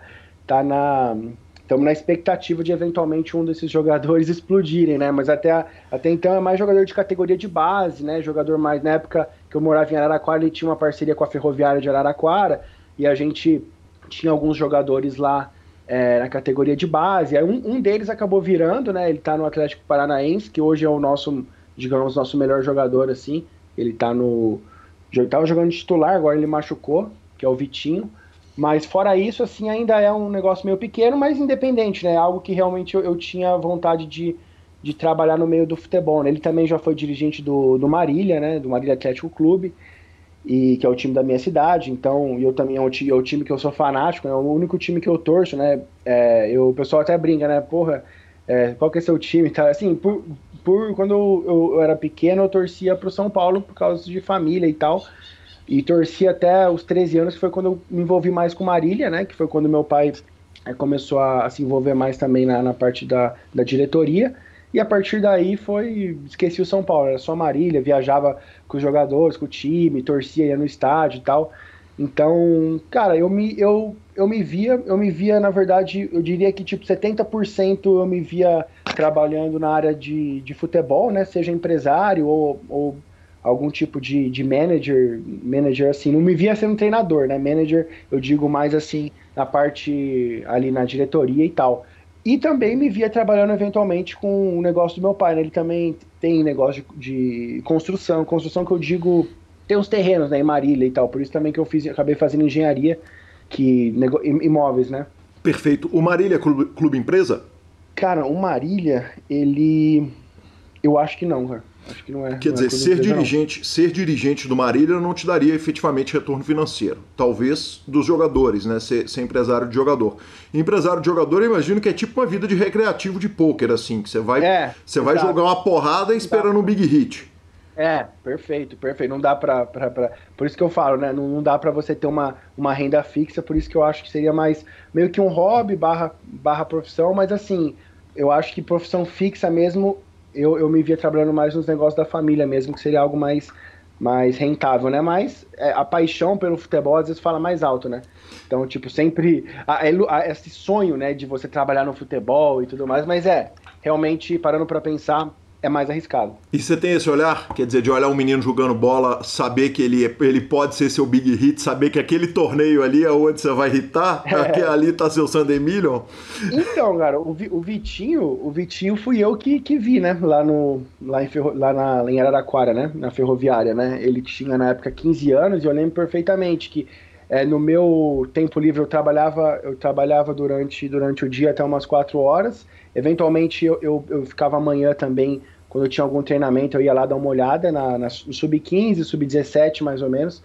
tá na. Estamos na expectativa de eventualmente um desses jogadores explodirem, né? Mas até, até então é mais jogador de categoria de base, né? Jogador mais. Na época que eu morava em Araraquara, ele tinha uma parceria com a Ferroviária de Araraquara e a gente tinha alguns jogadores lá é, na categoria de base. Aí um, um, deles acabou virando, né? Ele tá no Atlético Paranaense, que hoje é o nosso, digamos, nosso melhor jogador, assim. Ele tá no. Já tava jogando titular, agora ele machucou, que é o Vitinho. Mas fora isso, assim, ainda é um negócio meio pequeno, mas independente, né? Algo que realmente eu, eu tinha vontade de, de trabalhar no meio do futebol. Né? Ele também já foi dirigente do, do Marília, né? Do Marília Atlético Clube e que é o time da minha cidade, então eu também é o, é o time que eu sou fanático, é né, o único time que eu torço, né? É, eu, o pessoal até brinca, né? Porra, é, qual que é seu time? Tá? Assim, por, por quando eu, eu, era pequeno, eu torcia pro São Paulo por causa de família e tal. E torci até os 13 anos, que foi quando eu me envolvi mais com Marília, né? Que foi quando meu pai é, começou a, a, se envolver mais também na, na parte da, da diretoria. E a partir daí foi. Esqueci o São Paulo, era só Marília, viajava com os jogadores, com o time, torcia, ia no estádio e tal. Então, cara, eu me, eu, eu me via, eu me via, na verdade, eu diria que tipo 70% eu me via trabalhando na área de, de futebol, né? Seja empresário ou, ou algum tipo de, de manager, manager assim, não me via sendo treinador, né? Manager, eu digo mais assim, na parte ali na diretoria e tal. E também me via trabalhando eventualmente com o negócio do meu pai, né? Ele também tem negócio de, de construção, construção que eu digo, tem uns terrenos, né, em Marília e tal, por isso também que eu fiz, acabei fazendo engenharia, que imóveis, né? Perfeito. O Marília é clube, clube empresa? Cara, o Marília, ele eu acho que não, cara. Acho que não é. Quer não dizer, é ser dirigente, ser dirigente do Marília não te daria efetivamente retorno financeiro. Talvez dos jogadores, né? Ser, ser empresário de jogador. empresário de jogador, eu imagino que é tipo uma vida de recreativo de pôquer, assim, que você vai, é, você vai jogar uma porrada esperando um big hit. É, perfeito, perfeito. Não dá pra, pra, pra, Por isso que eu falo, né? Não, não dá pra você ter uma, uma renda fixa, por isso que eu acho que seria mais meio que um hobby barra, barra profissão, mas assim, eu acho que profissão fixa mesmo eu, eu me via trabalhando mais nos negócios da família mesmo, que seria algo mais, mais rentável, né? Mas é, a paixão pelo futebol às vezes fala mais alto, né? Então, tipo, sempre a, a, esse sonho, né, de você trabalhar no futebol e tudo mais, mas é, realmente, parando para pensar, é mais arriscado. E você tem esse olhar, quer dizer, de olhar um menino jogando bola, saber que ele, ele pode ser seu big hit, saber que aquele torneio ali é onde você vai hitar, é. ali tá seu Sunday Million? Então, cara, o, o Vitinho, o Vitinho fui eu que, que vi, né, lá, no, lá, em, Ferro, lá na, em Araraquara, né, na ferroviária, né, ele tinha na época 15 anos e eu lembro perfeitamente que é, no meu tempo livre eu trabalhava, eu trabalhava durante, durante o dia até umas 4 horas, Eventualmente eu, eu, eu ficava amanhã também, quando eu tinha algum treinamento, eu ia lá dar uma olhada na, na sub-15, sub-17 mais ou menos.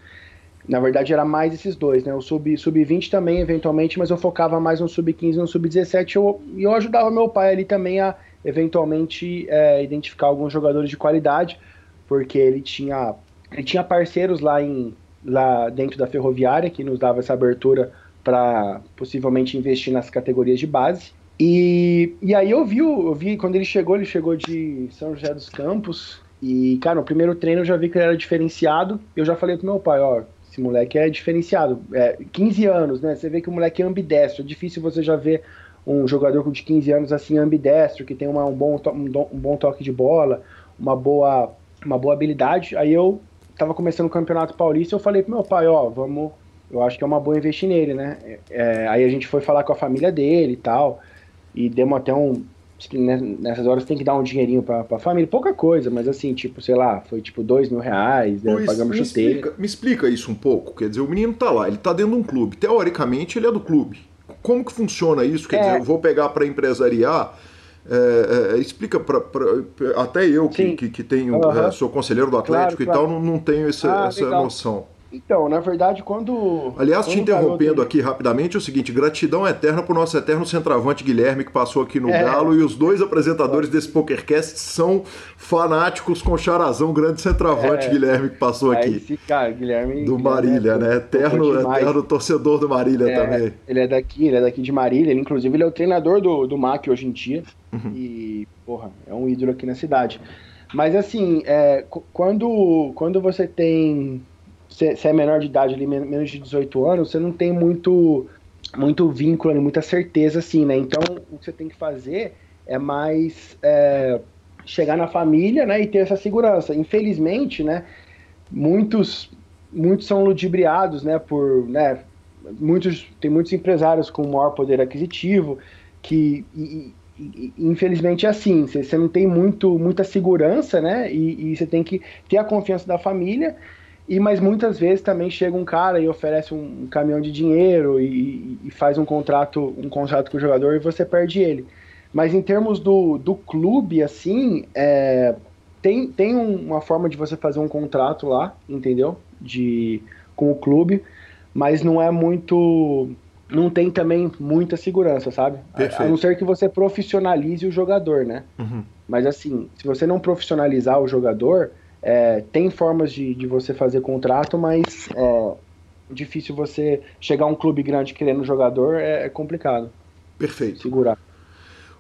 Na verdade era mais esses dois, né? O sub-20 sub também, eventualmente, mas eu focava mais no sub-15 e no sub-17 e eu, eu ajudava meu pai ali também a eventualmente é, identificar alguns jogadores de qualidade, porque ele tinha, ele tinha parceiros lá, em, lá dentro da ferroviária que nos dava essa abertura para possivelmente investir nas categorias de base. E, e aí eu vi, eu vi, quando ele chegou, ele chegou de São José dos Campos. E, cara, no primeiro treino eu já vi que ele era diferenciado. Eu já falei pro meu pai, ó, esse moleque é diferenciado. É, 15 anos, né? Você vê que o moleque é ambidestro. É difícil você já ver um jogador de 15 anos assim ambidestro, que tem uma, um, bom, um, bom toque de bola, uma boa, uma boa habilidade. Aí eu tava começando o Campeonato Paulista, eu falei pro meu pai, ó, vamos, eu acho que é uma boa investir nele, né? É, aí a gente foi falar com a família dele e tal, e demos até um, nessas horas tem que dar um dinheirinho pra, pra família, pouca coisa, mas assim, tipo, sei lá, foi tipo dois mil reais, né, Luiz, pagamos me chuteiro. Explica, me explica isso um pouco, quer dizer, o menino tá lá, ele tá dentro de um clube, teoricamente ele é do clube. Como que funciona isso? Quer é. dizer, eu vou pegar para empresariar, é, é, explica para até eu que, que, que, tenho, uhum. sou conselheiro do Atlético claro, e claro. tal, não, não tenho essa, ah, essa noção. Então, na verdade, quando. Aliás, quando te interrompendo aqui rapidamente, é o seguinte: gratidão eterna pro nosso eterno centroavante Guilherme, que passou aqui no é. Galo, e os dois apresentadores desse PokerCast são fanáticos com charazão, grande centroavante é. Guilherme, que passou aqui. Esse cara, Guilherme. Do Marília, é, né? Eterno, eterno torcedor do Marília é, também. Ele é daqui, ele é daqui de Marília, ele, inclusive, ele é o treinador do, do MAC hoje em dia. Uhum. E, porra, é um ídolo aqui na cidade. Mas assim, é, quando, quando você tem você é menor de idade, ali, menos de 18 anos, você não tem muito, muito vínculo, muita certeza, assim, né? Então, o que você tem que fazer é mais é, chegar na família, né, e ter essa segurança. Infelizmente, né, muitos, muitos são ludibriados, né, por, né, muitos, tem muitos empresários com maior poder aquisitivo que, e, e, infelizmente é assim, você não tem muito, muita segurança, né, e, e você tem que ter a confiança da família e mas muitas vezes também chega um cara e oferece um, caminhão de dinheiro e, e, faz um contrato, um contrato com o jogador e você perde ele. Mas em termos do, do clube, assim, é, tem, tem uma forma de você fazer um contrato lá, entendeu? De, com o clube, mas não é muito. Não tem também muita segurança, sabe? A, a, não ser que você profissionalize o jogador, né? Uhum. Mas assim, se você não profissionalizar o jogador, é, tem formas de, de você fazer contrato, mas é difícil você chegar a um clube grande querendo jogador, é, é complicado. Perfeito. Segurar.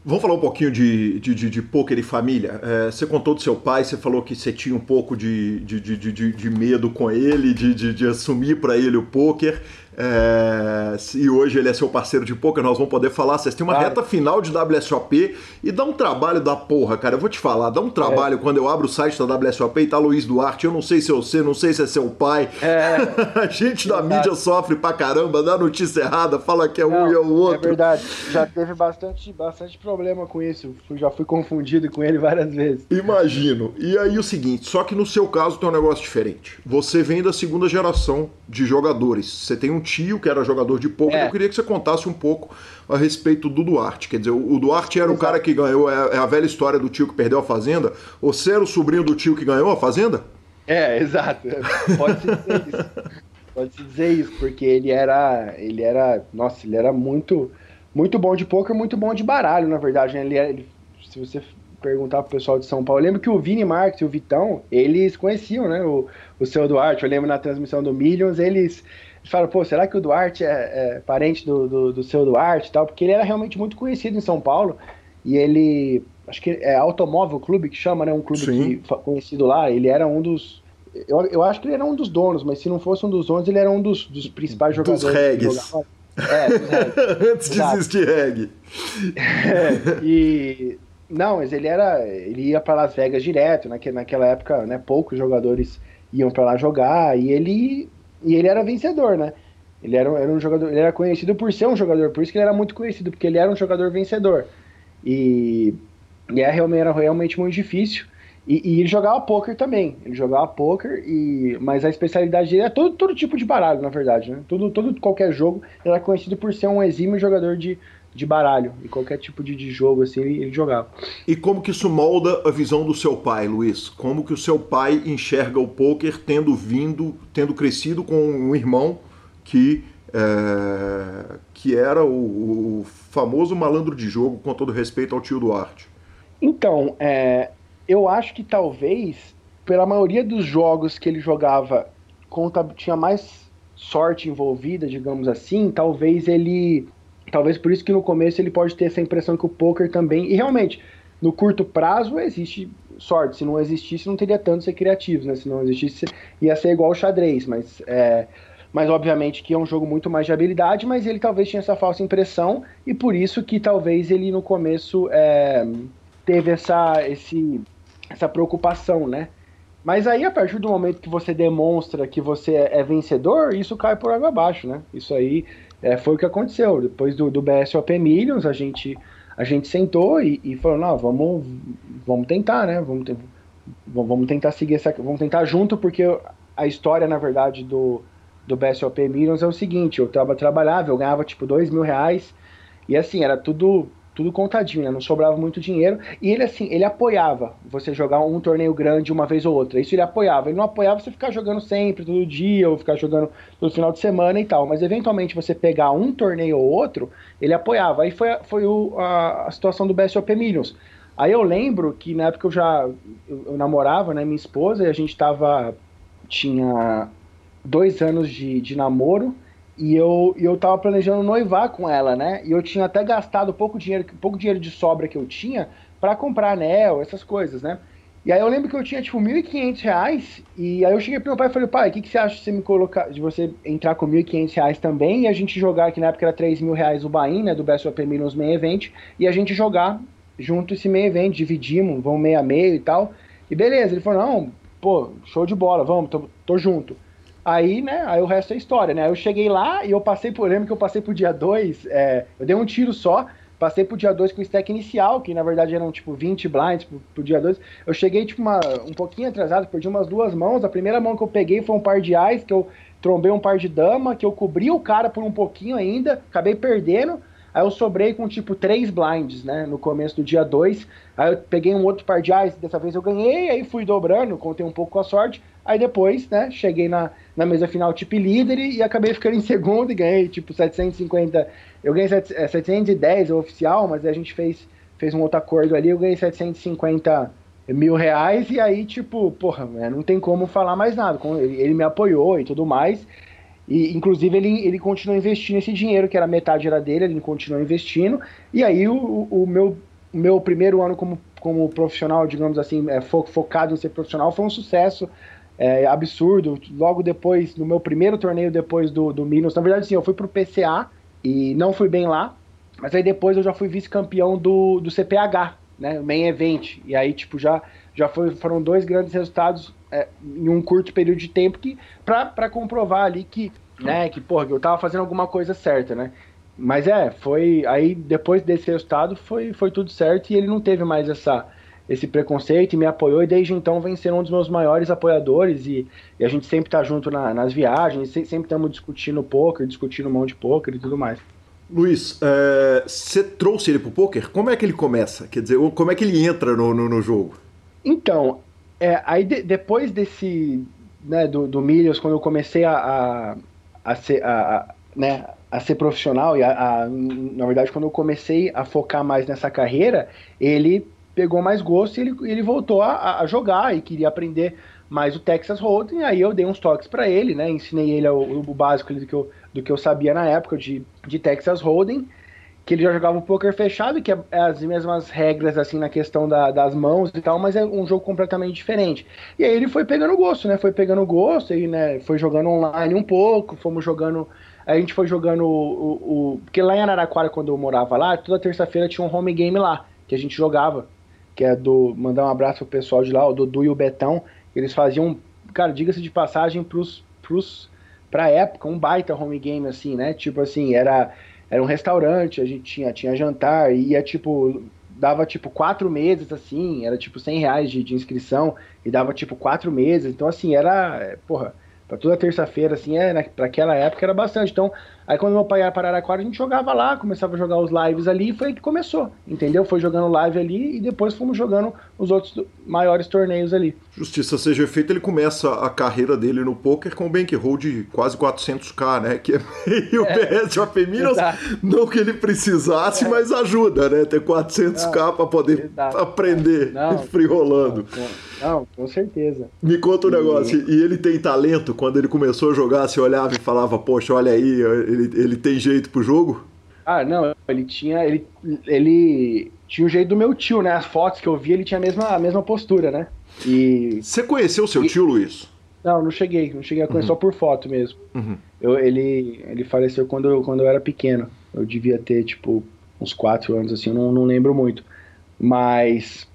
Vamos falar um pouquinho de, de, de, de pôquer e família. É, você contou do seu pai, você falou que você tinha um pouco de, de, de, de, de medo com ele, de, de, de assumir para ele o pôquer. É, e hoje ele é seu parceiro de poker, nós vamos poder falar. Vocês têm uma claro. reta final de WSOP e dá um trabalho da porra, cara. Eu vou te falar, dá um trabalho é. quando eu abro o site da WSOP e tá Luiz Duarte. Eu não sei se é você, não sei se é seu pai. É. A gente da mídia sofre pra caramba, dá notícia errada, fala que é não, um e é o outro. É verdade, já teve bastante, bastante problema com isso. Já fui confundido com ele várias vezes. Imagino. E aí o seguinte, só que no seu caso tem um negócio diferente. Você vem da segunda geração de jogadores. Você tem um tio que era jogador de poker. É. Eu queria que você contasse um pouco a respeito do Duarte. Quer dizer, o Duarte era Exato. o cara que ganhou, é, é a velha história do tio que perdeu a fazenda. Você era o sobrinho do tio que ganhou a fazenda? É, exato. Pode-se dizer isso. Pode-se dizer isso, porque ele era. Ele era. Nossa, ele era muito. Muito bom de poker, muito bom de baralho, na verdade. Né? Ele, ele, se você perguntar pro pessoal de São Paulo, eu lembro que o Vini Marques e o Vitão, eles conheciam, né? O, o seu Duarte. Eu lembro na transmissão do Millions, eles fala, pô, será que o Duarte é, é parente do, do, do, seu Duarte e tal? Porque ele era realmente muito conhecido em São Paulo e ele, acho que é Automóvel Clube que chama, né? Um clube que, conhecido lá. Ele era um dos. Eu, eu acho que ele era um dos donos, mas se não fosse um dos donos, ele era um dos, dos principais jogadores. Dos regs. É, dos regs. Antes de existir reggae. é, e. Não, mas ele era. Ele ia para Las Vegas direto, naquela, naquela época, né? Poucos jogadores iam para lá jogar, e ele e ele era vencedor, né? Ele era, era um jogador, ele era conhecido por ser um jogador, por isso que ele era muito conhecido, porque ele era um jogador vencedor. E, e é, realmente, era realmente muito difícil. E, e, ele jogava poker também. Ele jogava poker, e, mas a especialidade dele é todo, todo tipo de baralho, na verdade. Né? Todo, todo qualquer jogo ele era conhecido por ser um exímio jogador de, de baralho. E qualquer tipo de, de jogo assim ele, ele, jogava. E como que isso molda a visão do seu pai, Luiz? Como que o seu pai enxerga o poker tendo vindo, tendo crescido com um irmão que é, que era o, o, famoso malandro de jogo, com todo respeito ao tio Duarte? Então, é, eu acho que talvez, pela maioria dos jogos que ele jogava, conta, tinha mais sorte envolvida, digamos assim, talvez ele Talvez por isso que no começo ele pode ter essa impressão que o poker também. E realmente, no curto prazo existe sorte. Se não existisse, não teria tanto ser criativo, né? Se não existisse, ia ser igual o xadrez. Mas é, mas obviamente que é um jogo muito mais de habilidade, mas ele talvez tinha essa falsa impressão e por isso que talvez ele no começo é, teve essa, esse, essa preocupação, né? Mas aí, a partir do momento que você demonstra que você é vencedor, isso cai por água abaixo, né? Isso aí é, foi o que aconteceu. Depois do, do BSOP Millions, a gente, a gente sentou e, e falou, não, vamos, vamos tentar, né? Vamos, vamos tentar seguir essa. Vamos tentar junto, porque a história, na verdade, do, do BSOP Millions é o seguinte, eu tava, trabalhava, eu ganhava tipo dois mil reais, e assim, era tudo tudo contadinho, né? Não sobrava muito dinheiro. E ele, assim, ele apoiava você jogar um torneio grande uma vez ou outra. Isso ele apoiava. Ele não apoiava você ficar jogando sempre, todo dia, ou ficar jogando todo final de semana e tal. Mas eventualmente você pegar um torneio ou outro, ele apoiava. Aí foi, foi o, a, a situação do BSOP Millions. Aí eu lembro que na época eu já eu, eu namorava, né, minha esposa, e a gente tava. tinha dois anos de, de namoro e eu, eu tava planejando noivar com ela, né? E eu tinha até gastado pouco dinheiro, pouco dinheiro de sobra que eu tinha para comprar anel, essas coisas, né? E aí eu lembro que eu tinha tipo 1.500 reais e aí eu cheguei pro meu pai e falei, pai, o que, que você acha de você me colocar, de você entrar com 1.500 reais também e a gente jogar, que na época era 3 mil reais o Bahia, né, do Best of Millions Main Event, e a gente jogar junto esse Main Event, dividimos, vamos meio a meio e tal. E beleza, ele falou, não, pô, show de bola, vamos, tô, tô junto. Aí, né, aí o resto é história, né? Eu cheguei lá e eu passei por, lembro que eu passei pro dia 2, é, eu dei um tiro só, passei pro dia 2 com o stack inicial, que na verdade eram tipo 20 blinds pro, pro dia 2. Eu cheguei tipo uma, um pouquinho atrasado, perdi umas duas mãos. A primeira mão que eu peguei foi um par de ais, que eu trombei um par de dama, que eu cobri o cara por um pouquinho ainda, acabei perdendo. Aí eu sobrei com tipo três blinds, né, no começo do dia 2. Aí eu peguei um outro par de ais, dessa vez eu ganhei, aí fui dobrando, contei um pouco com a sorte. Aí depois, né, cheguei na, na mesa final tipo líder e, acabei ficando em segundo e ganhei tipo 750. Eu ganhei 7, é, 710 o oficial, mas a gente fez, fez um outro acordo ali, eu ganhei 750 mil reais e aí, tipo, porra, né, não tem como falar mais nada. Ele, ele me apoiou e tudo mais. E, inclusive, ele, ele continuou investindo esse dinheiro, que era metade era dele, ele continuou investindo. E aí, o, o meu, meu primeiro ano como, como profissional, digamos assim, é, fo, focado em ser profissional, foi um sucesso é, absurdo. Logo depois, no meu primeiro torneio depois do, do Minos, na verdade, sim, eu fui pro PCA e não fui bem lá, mas aí depois eu já fui vice-campeão do, do CPH, né, main event. E aí, tipo, já, já foi, foram dois grandes resultados é, em um curto período de tempo que para comprovar ali que, né, que, porra, eu tava fazendo alguma coisa certa, né. Mas é, foi. Aí depois desse resultado foi, foi tudo certo e ele não teve mais essa esse preconceito e me apoiou e desde então vem sendo um dos meus maiores apoiadores e, e a gente sempre tá junto na, nas viagens, sempre estamos discutindo poker, discutindo mão de poker e tudo mais. Luiz, você é, trouxe ele pro poker? Como é que ele começa? Quer dizer, como é que ele entra no, no, no jogo? Então, é, aí de, depois desse, né, do, do Milhos, quando eu comecei a, a, a ser, a, a, né, a ser profissional e a, a, na verdade quando eu comecei a focar mais nessa carreira, ele pegou mais gosto e ele, ele voltou a, a jogar e queria aprender mais o Texas Hold'em, aí eu dei uns toques para ele, né, ensinei ele o, o básico do que, eu, do que eu sabia na época de, de Texas Hold'em, que ele já jogava um poker fechado, que é, é as mesmas regras assim na questão da, das mãos e tal, mas é um jogo completamente diferente. E aí ele foi pegando gosto, né? Foi pegando gosto e né, foi jogando online um pouco, fomos jogando. A gente foi jogando o, o, o, Porque lá em Araraquara, quando eu morava lá, toda terça-feira tinha um home game lá, que a gente jogava que é do. Mandar um abraço pro pessoal de lá, o Dudu e o Betão. Eles faziam, cara, diga-se de passagem, pros, pros, pra época, um baita home game, assim, né? Tipo assim, era, era um restaurante, a gente tinha, tinha jantar, e ia tipo. Dava tipo quatro meses, assim, era tipo 100 reais de, de inscrição, e dava tipo quatro meses, então assim, era. Porra, pra toda terça-feira, assim, é, né, pra aquela época era bastante. Então, Aí quando meu pai ia para Araraquara, a gente jogava lá, começava a jogar os lives ali, e foi aí que começou, entendeu? Foi jogando live ali e depois fomos jogando os outros maiores torneios ali. Justiça seja feita, ele começa a carreira dele no poker com um bankroll de quase 400k, né? Que é meio é, BSOP Minas, não que ele precisasse, é. mas ajuda, né? Ter 400k para poder exato. aprender não, free rolando. Não, não, com certeza. Me conta um negócio, e ele tem talento? Quando ele começou a jogar, você olhava e falava, poxa, olha aí, ele, ele tem jeito pro jogo? Ah, não, ele tinha. Ele, ele tinha o jeito do meu tio, né? As fotos que eu vi, ele tinha a mesma, a mesma postura, né? E. Você conheceu o seu e, tio, Luiz? Não, não cheguei, não cheguei a conhecer uhum. só por foto mesmo. Uhum. Eu, ele, ele faleceu quando eu, quando eu era pequeno. Eu devia ter, tipo, uns quatro anos, assim, eu não, não lembro muito. Mas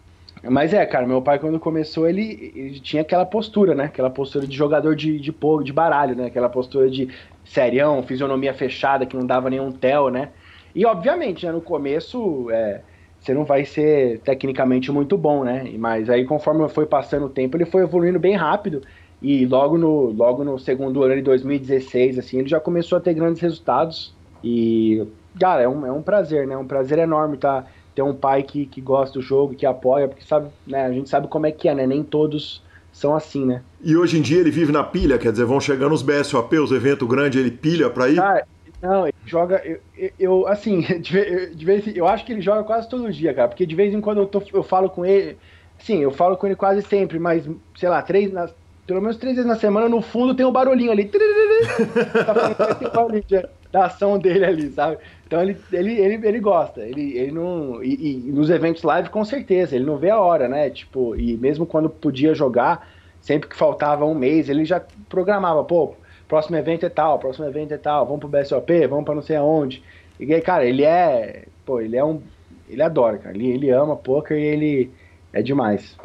mas é, cara, meu pai quando começou, ele, ele, tinha aquela postura, né? Aquela postura de jogador de, de, de baralho, né? Aquela postura de serião, fisionomia fechada, que não dava nenhum tel, né? E obviamente, né, no começo, é, você não vai ser tecnicamente muito bom, né? Mas aí conforme foi passando o tempo, ele foi evoluindo bem rápido. E logo no, logo no segundo ano de 2016, assim, ele já começou a ter grandes resultados. E, cara, é um, é um prazer, né? É um prazer enorme. Tá, ter um pai que, que gosta do jogo, que apoia, porque sabe, né, a gente sabe como é que é, né? Nem todos são assim, né? E hoje em dia ele vive na pilha, quer dizer, vão chegando os BSOP, os eventos grandes, ele pilha pra ir? Cara, não, ele joga. Eu, eu assim, de, de, vez eu acho que ele joga quase todo dia, cara, porque de vez em quando eu, tô, eu falo com ele. Sim, eu falo com ele quase sempre, mas, sei lá, três, nas, pelo menos três vezes na semana, no fundo tem um barulhinho ali. tá falando, barulhinho da ação dele ali, sabe? Então ele, ele, ele, ele gosta, ele, ele não. E, e, nos eventos live, com certeza, ele não vê a hora, né? Tipo, e mesmo quando podia jogar, sempre que faltava um mês, ele já programava, pô, próximo evento é tal, próximo evento é tal, vamos pro BSOP, vamos pra não sei aonde. E aí, cara, ele é. Pô, ele é um. Ele adora, cara. Ele, ele ama poker e ele é demais.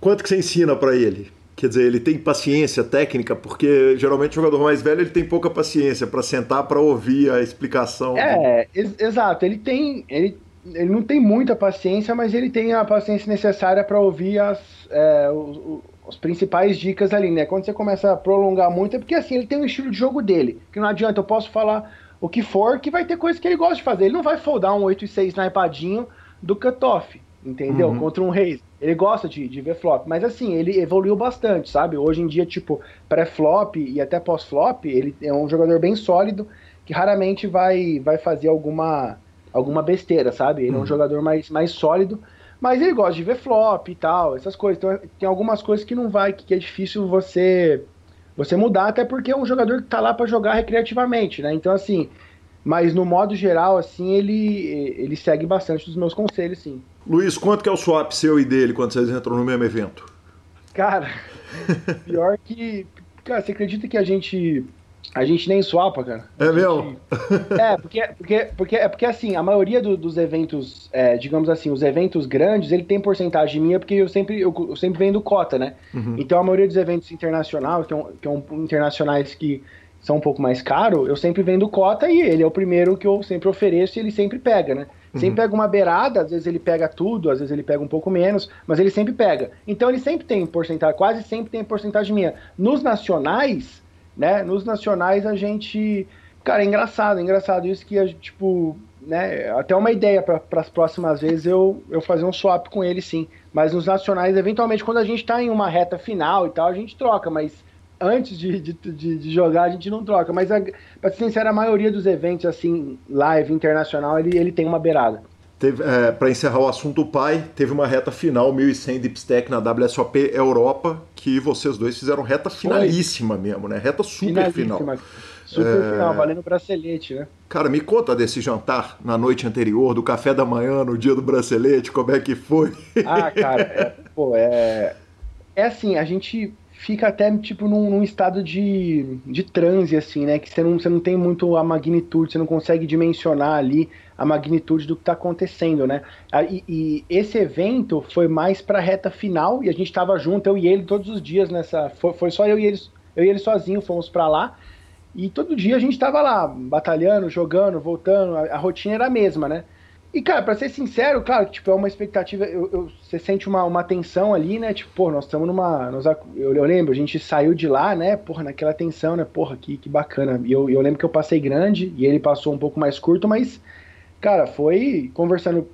Quanto que você ensina para ele? Quer dizer, ele tem paciência técnica, porque geralmente o jogador mais velho ele tem pouca paciência para sentar para ouvir a explicação. É, ex exato. Ele tem, ele, ele não tem muita paciência, mas ele tem a paciência necessária para ouvir as, é, os, os, principais dicas ali, né? Quando você começa a prolongar muito, é porque assim, ele tem um estilo de jogo dele, que não adianta, eu posso falar o que for, que vai ter coisa que ele gosta de fazer. Ele não vai foldar um 8 e 6 naipadinho do cutoff, entendeu? Uhum. Contra um rei. Ele gosta de, de ver flop, mas assim, ele evoluiu bastante, sabe? Hoje em dia, tipo, pré-flop e até pós-flop, ele é um jogador bem sólido, que raramente vai, vai fazer alguma, alguma besteira, sabe? Ele é um uhum. jogador mais, mais sólido, mas ele gosta de ver flop e tal, essas coisas. Então tem algumas coisas que não vai, que é difícil você você mudar, até porque é um jogador que tá lá para jogar recreativamente, né? Então, assim, mas no modo geral, assim, ele, ele segue bastante dos meus conselhos, sim. Luiz, quanto que é o swap seu e dele quando vocês entram no mesmo evento? Cara, pior que. Cara, você acredita que a gente. A gente nem swapa, cara? É mesmo? É, porque, porque, porque, é porque assim, a maioria do, dos eventos, é, digamos assim, os eventos grandes, ele tem porcentagem minha, porque eu sempre, eu, eu sempre vendo cota, né? Uhum. Então a maioria dos eventos internacionais, que, é que é um, internacionais que são um pouco mais caros, eu sempre vendo cota e ele é o primeiro que eu sempre ofereço e ele sempre pega, né? Sempre uhum. pega uma beirada, às vezes ele pega tudo, às vezes ele pega um pouco menos, mas ele sempre pega. Então ele sempre tem porcentagem, quase sempre tem porcentagem minha. Nos nacionais, né? Nos nacionais a gente. Cara, é engraçado, é engraçado isso que, tipo, né? Até uma ideia para as próximas vezes eu, eu fazer um swap com ele sim. Mas nos nacionais, eventualmente, quando a gente está em uma reta final e tal, a gente troca, mas antes de, de, de, de, jogar a gente não troca. Mas, para ser sincero, a maioria dos eventos, assim, live internacional, ele, ele tem uma beirada. É, para encerrar o assunto, o pai teve uma reta final 1100 Dipstack na WSOP Europa, que vocês dois fizeram reta finalíssima mesmo, né? Reta super final. Super é... final, valendo bracelete, né? Cara, me conta desse jantar na noite anterior, do café da manhã, no dia do bracelete, como é que foi? Ah, cara, é, pô, é. É assim, a gente fica até tipo num, num, estado de, de transe, assim, né? Que você não, você não tem muito a magnitude, você não consegue dimensionar ali a magnitude do que está acontecendo, né? Ah, e, e, esse evento foi mais para reta final e a gente estava junto, eu e ele, todos os dias nessa. Foi, foi só eu e ele, eu e ele sozinho, fomos para lá. E todo dia a gente estava lá, batalhando, jogando, voltando, a, a rotina era a mesma, né? E, cara, pra ser sincero, claro, tipo, é uma expectativa, eu, eu, você sente uma, uma tensão ali, né? Tipo, pô, nós estamos numa. Nós, eu, eu, lembro, a gente saiu de lá, né? Porra, naquela tensão, né? Porra, que, que bacana. E eu, eu lembro que eu passei grande e ele passou um pouco mais curto, mas, cara, foi conversando.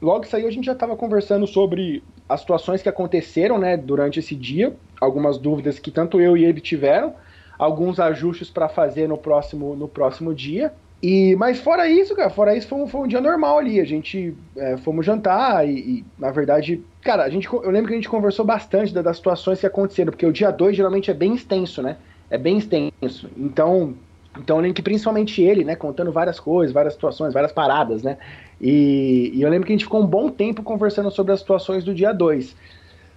Logo que saiu, a gente já tava conversando sobre as situações que aconteceram, né, durante esse dia, algumas dúvidas que tanto eu e ele tiveram, alguns ajustes para fazer no próximo, no próximo dia. E, mas fora isso, cara, fora isso foi um, foi um dia normal ali. A gente é, fomos jantar e, e, na verdade, cara, a gente, eu lembro que a gente conversou bastante das, das situações que aconteceram, porque o dia 2 geralmente é bem extenso, né? É bem extenso. Então, então eu lembro que principalmente ele, né, contando várias coisas, várias situações, várias paradas, né? E, e eu lembro que a gente ficou um bom tempo conversando sobre as situações do dia 2.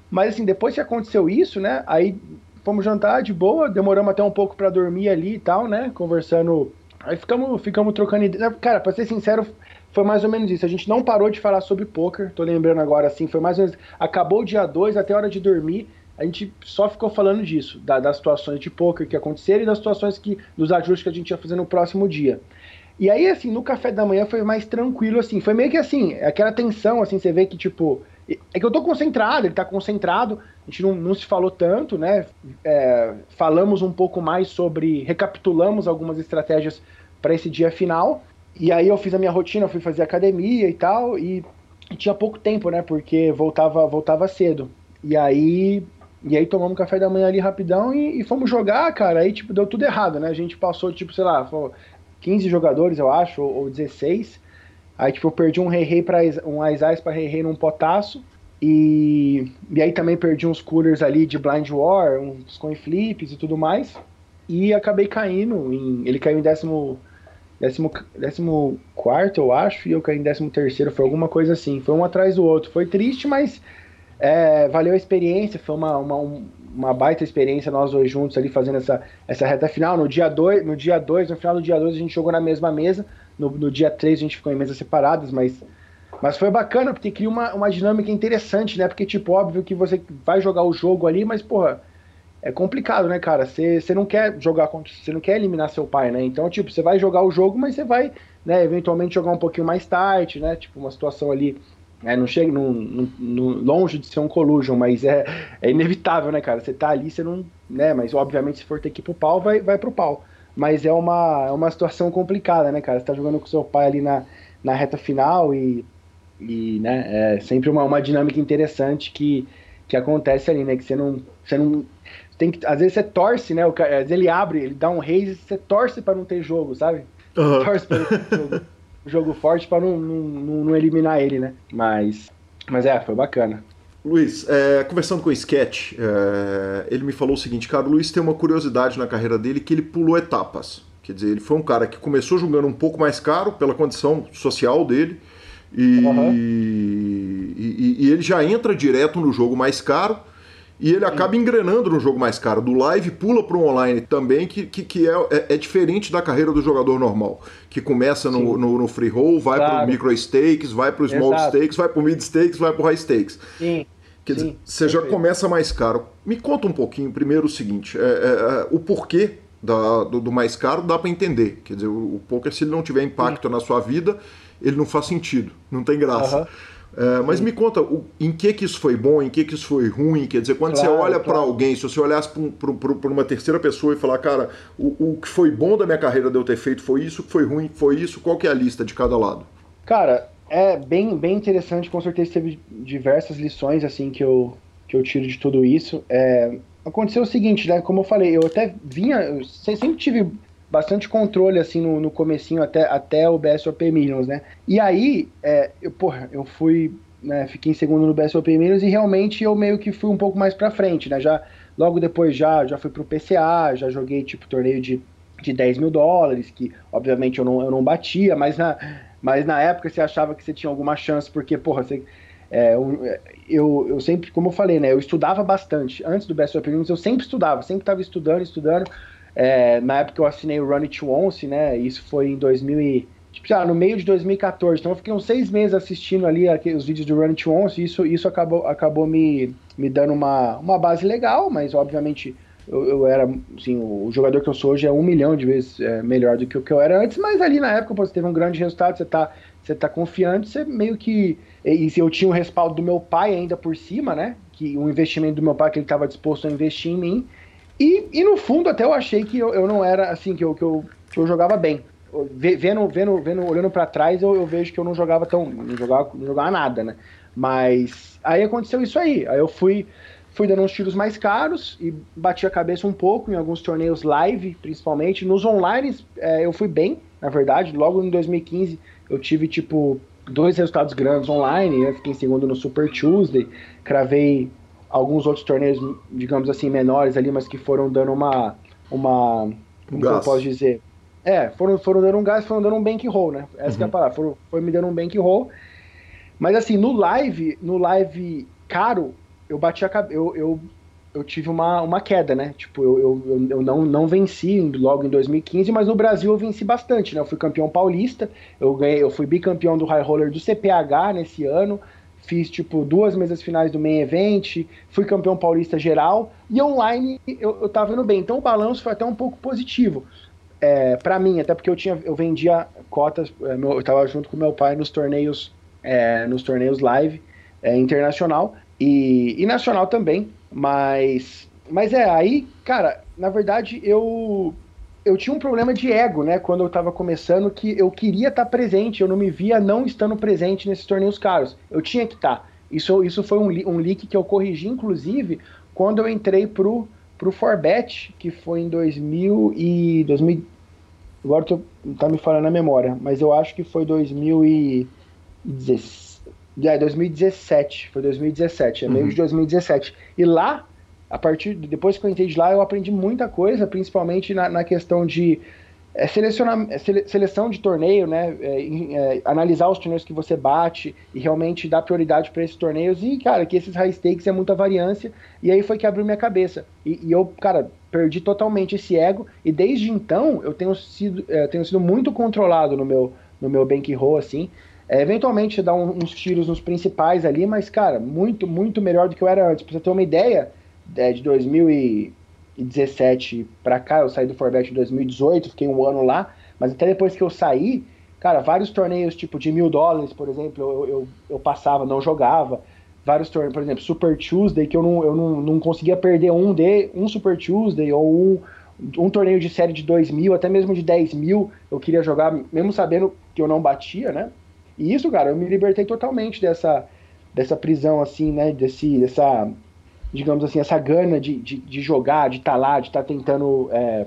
Mas assim, depois que aconteceu isso, né, aí fomos jantar de boa, demoramos até um pouco para dormir ali e tal, né? Conversando. Aí ficamos, ficamos trocando ideia. Cara, pra ser sincero, foi mais ou menos isso. A gente não parou de falar sobre poker. Tô lembrando agora assim, foi mais ou menos. Acabou o dia 2, até a hora de dormir. A gente só ficou falando disso, da, das situações de poker que aconteceram e das situações que. dos ajustes que a gente ia fazer no próximo dia. E aí, assim, no café da manhã foi mais tranquilo, assim. Foi meio que assim, aquela tensão, assim, você vê que, tipo. É que eu tô concentrado, ele tá concentrado, a gente não, não se falou tanto, né? É, falamos um pouco mais sobre. recapitulamos algumas estratégias para esse dia final. E aí eu fiz a minha rotina, fui fazer academia e tal, e, tinha pouco tempo, né? Porque voltava, voltava cedo. E aí. E aí tomamos café da manhã ali rapidão e, e fomos jogar, cara. Aí, tipo, deu tudo errado, né? A gente passou, tipo, sei lá, 15 jogadores, eu acho, ou, ou 16. Aí, tipo, eu perdi um rei-rei para um Ais para rei-rei num potaço. E, e aí também perdi uns coolers ali de Blind War, uns coin flips e tudo mais. E acabei caindo em. Ele caiu em décimo. Décimo, décimo quarto, eu acho, e eu caí em décimo terceiro, foi alguma coisa assim. Foi um atrás do outro. Foi triste, mas é, valeu a experiência, foi uma, uma, uma baita experiência nós dois juntos ali fazendo essa, essa reta final. No dia 2, no dia 2, no final do dia 2 a gente jogou na mesma mesa. No, no dia 3 a gente ficou em mesas separadas, mas mas foi bacana porque cria uma, uma dinâmica interessante, né? Porque tipo, óbvio que você vai jogar o jogo ali, mas porra, é complicado, né, cara? Você não quer jogar contra, você não quer eliminar seu pai, né? Então, tipo, você vai jogar o jogo, mas você vai, né, eventualmente jogar um pouquinho mais tarde, né? Tipo, uma situação ali é, não chega não, longe de ser um collusion, mas é, é inevitável, né, cara? Você tá ali, você não. né? Mas obviamente, se for ter que ir pro pau, vai, vai pro pau. Mas é uma, é uma situação complicada, né, cara? Você tá jogando com seu pai ali na, na reta final e, e né, é sempre uma, uma dinâmica interessante que, que acontece ali, né? Que você não. Você não tem que, às vezes você torce, né? O cara, às vezes ele abre, ele dá um raise e você torce para não ter jogo, sabe? Uhum. Torce pra não ter jogo jogo forte para não, não, não, eliminar ele, né? Mas, mas é, foi bacana. Luiz, é, conversando com o Sketch, é, ele me falou o seguinte, cara, o Luiz tem uma curiosidade na carreira dele que ele pulou etapas. Quer dizer, ele foi um cara que começou jogando um pouco mais caro pela condição social dele, e, uhum. e, e, e ele já entra direto no jogo mais caro, e ele acaba engrenando no jogo mais caro. Do live pula para um online também, que, que, que é, é, é, diferente da carreira do jogador normal. Que começa no, no, no, free roll, vai claro. para o micro stakes, vai para o small Exato. stakes, vai para o mid stakes, vai para o high stakes. Sim. Quer Sim. dizer, você já começa mais caro. Me conta um pouquinho primeiro o seguinte: é, é, é o porquê da, do, do, mais caro dá para entender. Quer dizer, o, o poker, se ele não tiver impacto Sim. na sua vida, ele não faz sentido, não tem graça. Uh -huh. É, mas me conta, o, em que que isso foi bom, em que que isso foi ruim? Quer dizer, quando claro, você olha claro. para alguém, se você olhasse para uma terceira pessoa e falar, cara, o, o que foi bom da minha carreira de eu ter feito foi isso, o que foi ruim foi isso, qual que é a lista de cada lado? Cara, é bem, bem interessante, com certeza teve diversas lições assim que eu, que eu tiro de tudo isso. É, aconteceu o seguinte, né? Como eu falei, eu até vinha, eu sempre tive bastante controle assim no, no comecinho até, até o BSOP Millions, né? E aí, é, eu, porra, eu fui, né, fiquei em segundo no BSOP Millions e realmente eu meio que fui um pouco mais pra frente, né? Já, logo depois já, já fui pro PCA, já joguei tipo torneio de, de 10 mil dólares, que obviamente eu não, eu não batia, mas na, mas na época você achava que você tinha alguma chance, porque, porra, você... É, eu, eu sempre, como eu falei, né, eu estudava bastante. Antes do BSOP Millions eu sempre estudava, sempre estava estudando, estudando. É, na época eu assinei o Run It Once, né? Isso foi em 2000 e, tipo, já no meio de 2014. Então eu fiquei uns seis meses assistindo ali os vídeos do Run It Once. E isso, isso acabou, acabou me, me dando uma, uma base legal, mas obviamente eu, eu, era, assim, o jogador que eu sou hoje é um milhão de vezes é, melhor do que o que eu era antes, mas ali na época pô, você teve um grande resultado, você tá, você tá confiante, você meio que. E se eu tinha o respaldo do meu pai ainda por cima, né? Que o investimento do meu pai que ele estava disposto a investir em mim. E, e no fundo até eu achei que eu, eu não era assim, que eu, que eu, que eu jogava bem. Vendo, vendo, vendo, olhando para trás, eu, eu, vejo que eu não jogava tão. Não jogava, não jogava nada, né? Mas aí aconteceu isso aí. Aí eu fui, fui dando uns tiros mais caros e bati a cabeça um pouco em alguns torneios live, principalmente. Nos online é, eu fui bem, na verdade. Logo em 2015 eu tive tipo dois resultados grandes online. Eu fiquei em segundo no Super Tuesday, cravei alguns outros torneios, digamos assim, menores ali, mas que foram dando uma. uma como eu posso dizer? É, foram, foram dando um gás, foram dando um bankroll, né? Essa uhum. é a uhum. palavra, foram, foi me dando um bankroll. Mas assim, no live, no live caro, eu bati a cabeça. Eu, eu, eu tive uma, uma queda, né? Tipo, eu, eu, eu não, não venci logo em 2015, mas no Brasil eu venci bastante, né? Eu fui campeão paulista, eu ganhei, eu fui bicampeão do high roller do CPH nesse ano, fiz tipo duas mesas finais do main event, fui campeão paulista geral e online eu, eu tava indo bem. Então o balanço foi até um pouco positivo. É, para mim, até porque eu tinha eu vendia cotas, é, eu tava junto com meu pai nos torneios é, nos torneios live é, internacional e, e nacional também, mas mas é aí, cara, na verdade eu eu tinha um problema de ego, né, quando eu estava começando, que eu queria estar tá presente, eu não me via não estando presente nesses torneios caros. Eu tinha que estar. Tá. Isso, isso foi um, um leak que eu corrigi, inclusive, quando eu entrei pro, pro Forbet, que foi em 2000 e... 2000, agora tô, tá me falando a memória, mas eu acho que foi 2017. É, 2017, foi 2017, é meio uhum. de 2017. E lá a partir depois que eu entrei de lá, eu aprendi muita coisa, principalmente na, na questão de é, selecionar, é, sele, seleção de torneio, né? É, é, analisar os torneios que você bate e realmente dar prioridade para esses torneios. E, cara, que esses high stakes é muita variância. E aí foi que abriu minha cabeça. E, e eu, cara, perdi totalmente esse ego. E desde então eu tenho sido, é, tenho sido muito controlado no meu, no meu bankroll, assim. É, eventualmente dar um, uns tiros nos principais ali, mas, cara, muito, muito melhor do que eu era antes. Pra você ter uma ideia é, de 2017 para cá, eu saí do Forbet em 2018, fiquei um ano lá, mas até depois que eu saí, cara, vários torneios tipo de mil dólares, por exemplo, eu, eu, eu passava, não jogava. Vários torneios, por exemplo, Super Tuesday, que eu não, eu não, não conseguia perder um de um Super Tuesday ou um, um torneio de série de 2 mil, até mesmo de 10 mil, eu queria jogar, mesmo sabendo que eu não batia, né? E isso, cara, eu me libertei totalmente dessa, dessa prisão, assim, né? Desse, dessa digamos assim, essa gana de, de, de jogar, de estar tá lá, de estar tá tentando. É,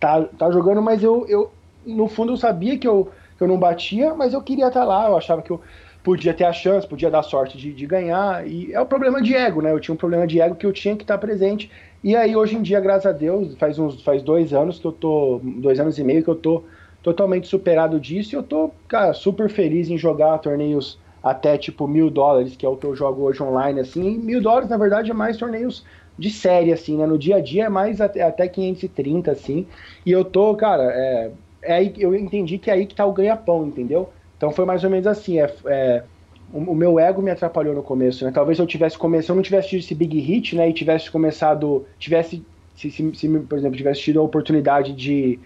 tá, tá jogando, mas eu, eu, no fundo, eu sabia que eu, que eu não batia, mas eu queria estar tá lá, eu achava que eu podia ter a chance, podia dar sorte de, de ganhar, e é o problema de ego, né? Eu tinha um problema de ego que eu tinha que estar presente, e aí hoje em dia, graças a Deus, faz uns faz dois anos que eu tô, dois anos e meio que eu tô totalmente superado disso, e eu tô, cara, super feliz em jogar torneios até tipo mil dólares, que é o que eu jogo hoje online, assim. mil dólares, na verdade, é mais torneios de série, assim, né? No dia a dia é mais até, até 530, assim. E eu tô, cara, é, é aí eu entendi que é aí que tá o ganha-pão, entendeu? Então foi mais ou menos assim, é, é o, meu ego me atrapalhou no começo, né? Talvez eu tivesse começado, eu não tivesse tido esse big hit, né? E tivesse começado, tivesse, se, se, se por exemplo, tivesse tido a oportunidade de,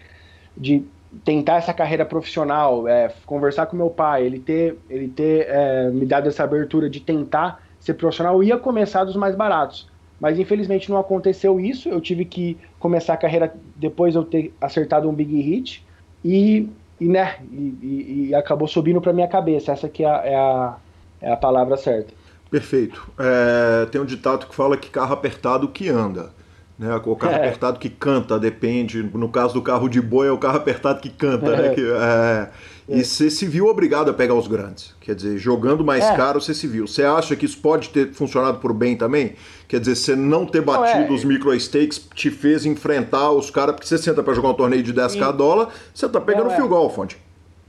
de tentar essa carreira profissional, é, conversar com meu pai, ele ter, ele ter é, me dado essa abertura de tentar ser profissional, ia começar dos mais baratos. Mas infelizmente não aconteceu isso. Eu tive que começar a carreira depois de eu ter acertado um big hit e, e né, e, e acabou subindo para minha cabeça. Essa que é a, é a, é palavra certa. Perfeito. É, tem um ditado que fala que carro apertado que anda. Né? O carro é. apertado que canta, depende. No caso do carro de boi, é o carro apertado que canta. Né? É. Né? Que, é... E você se viu obrigado a pegar os grandes. Quer dizer, jogando mais é. caro, você se viu. Você acha que isso pode ter funcionado por bem também? Quer dizer, você não ter batido não, os micro stakes te fez enfrentar os caras, porque você senta para jogar um torneio de 10k dólar, você tá pegando não, fio fonte.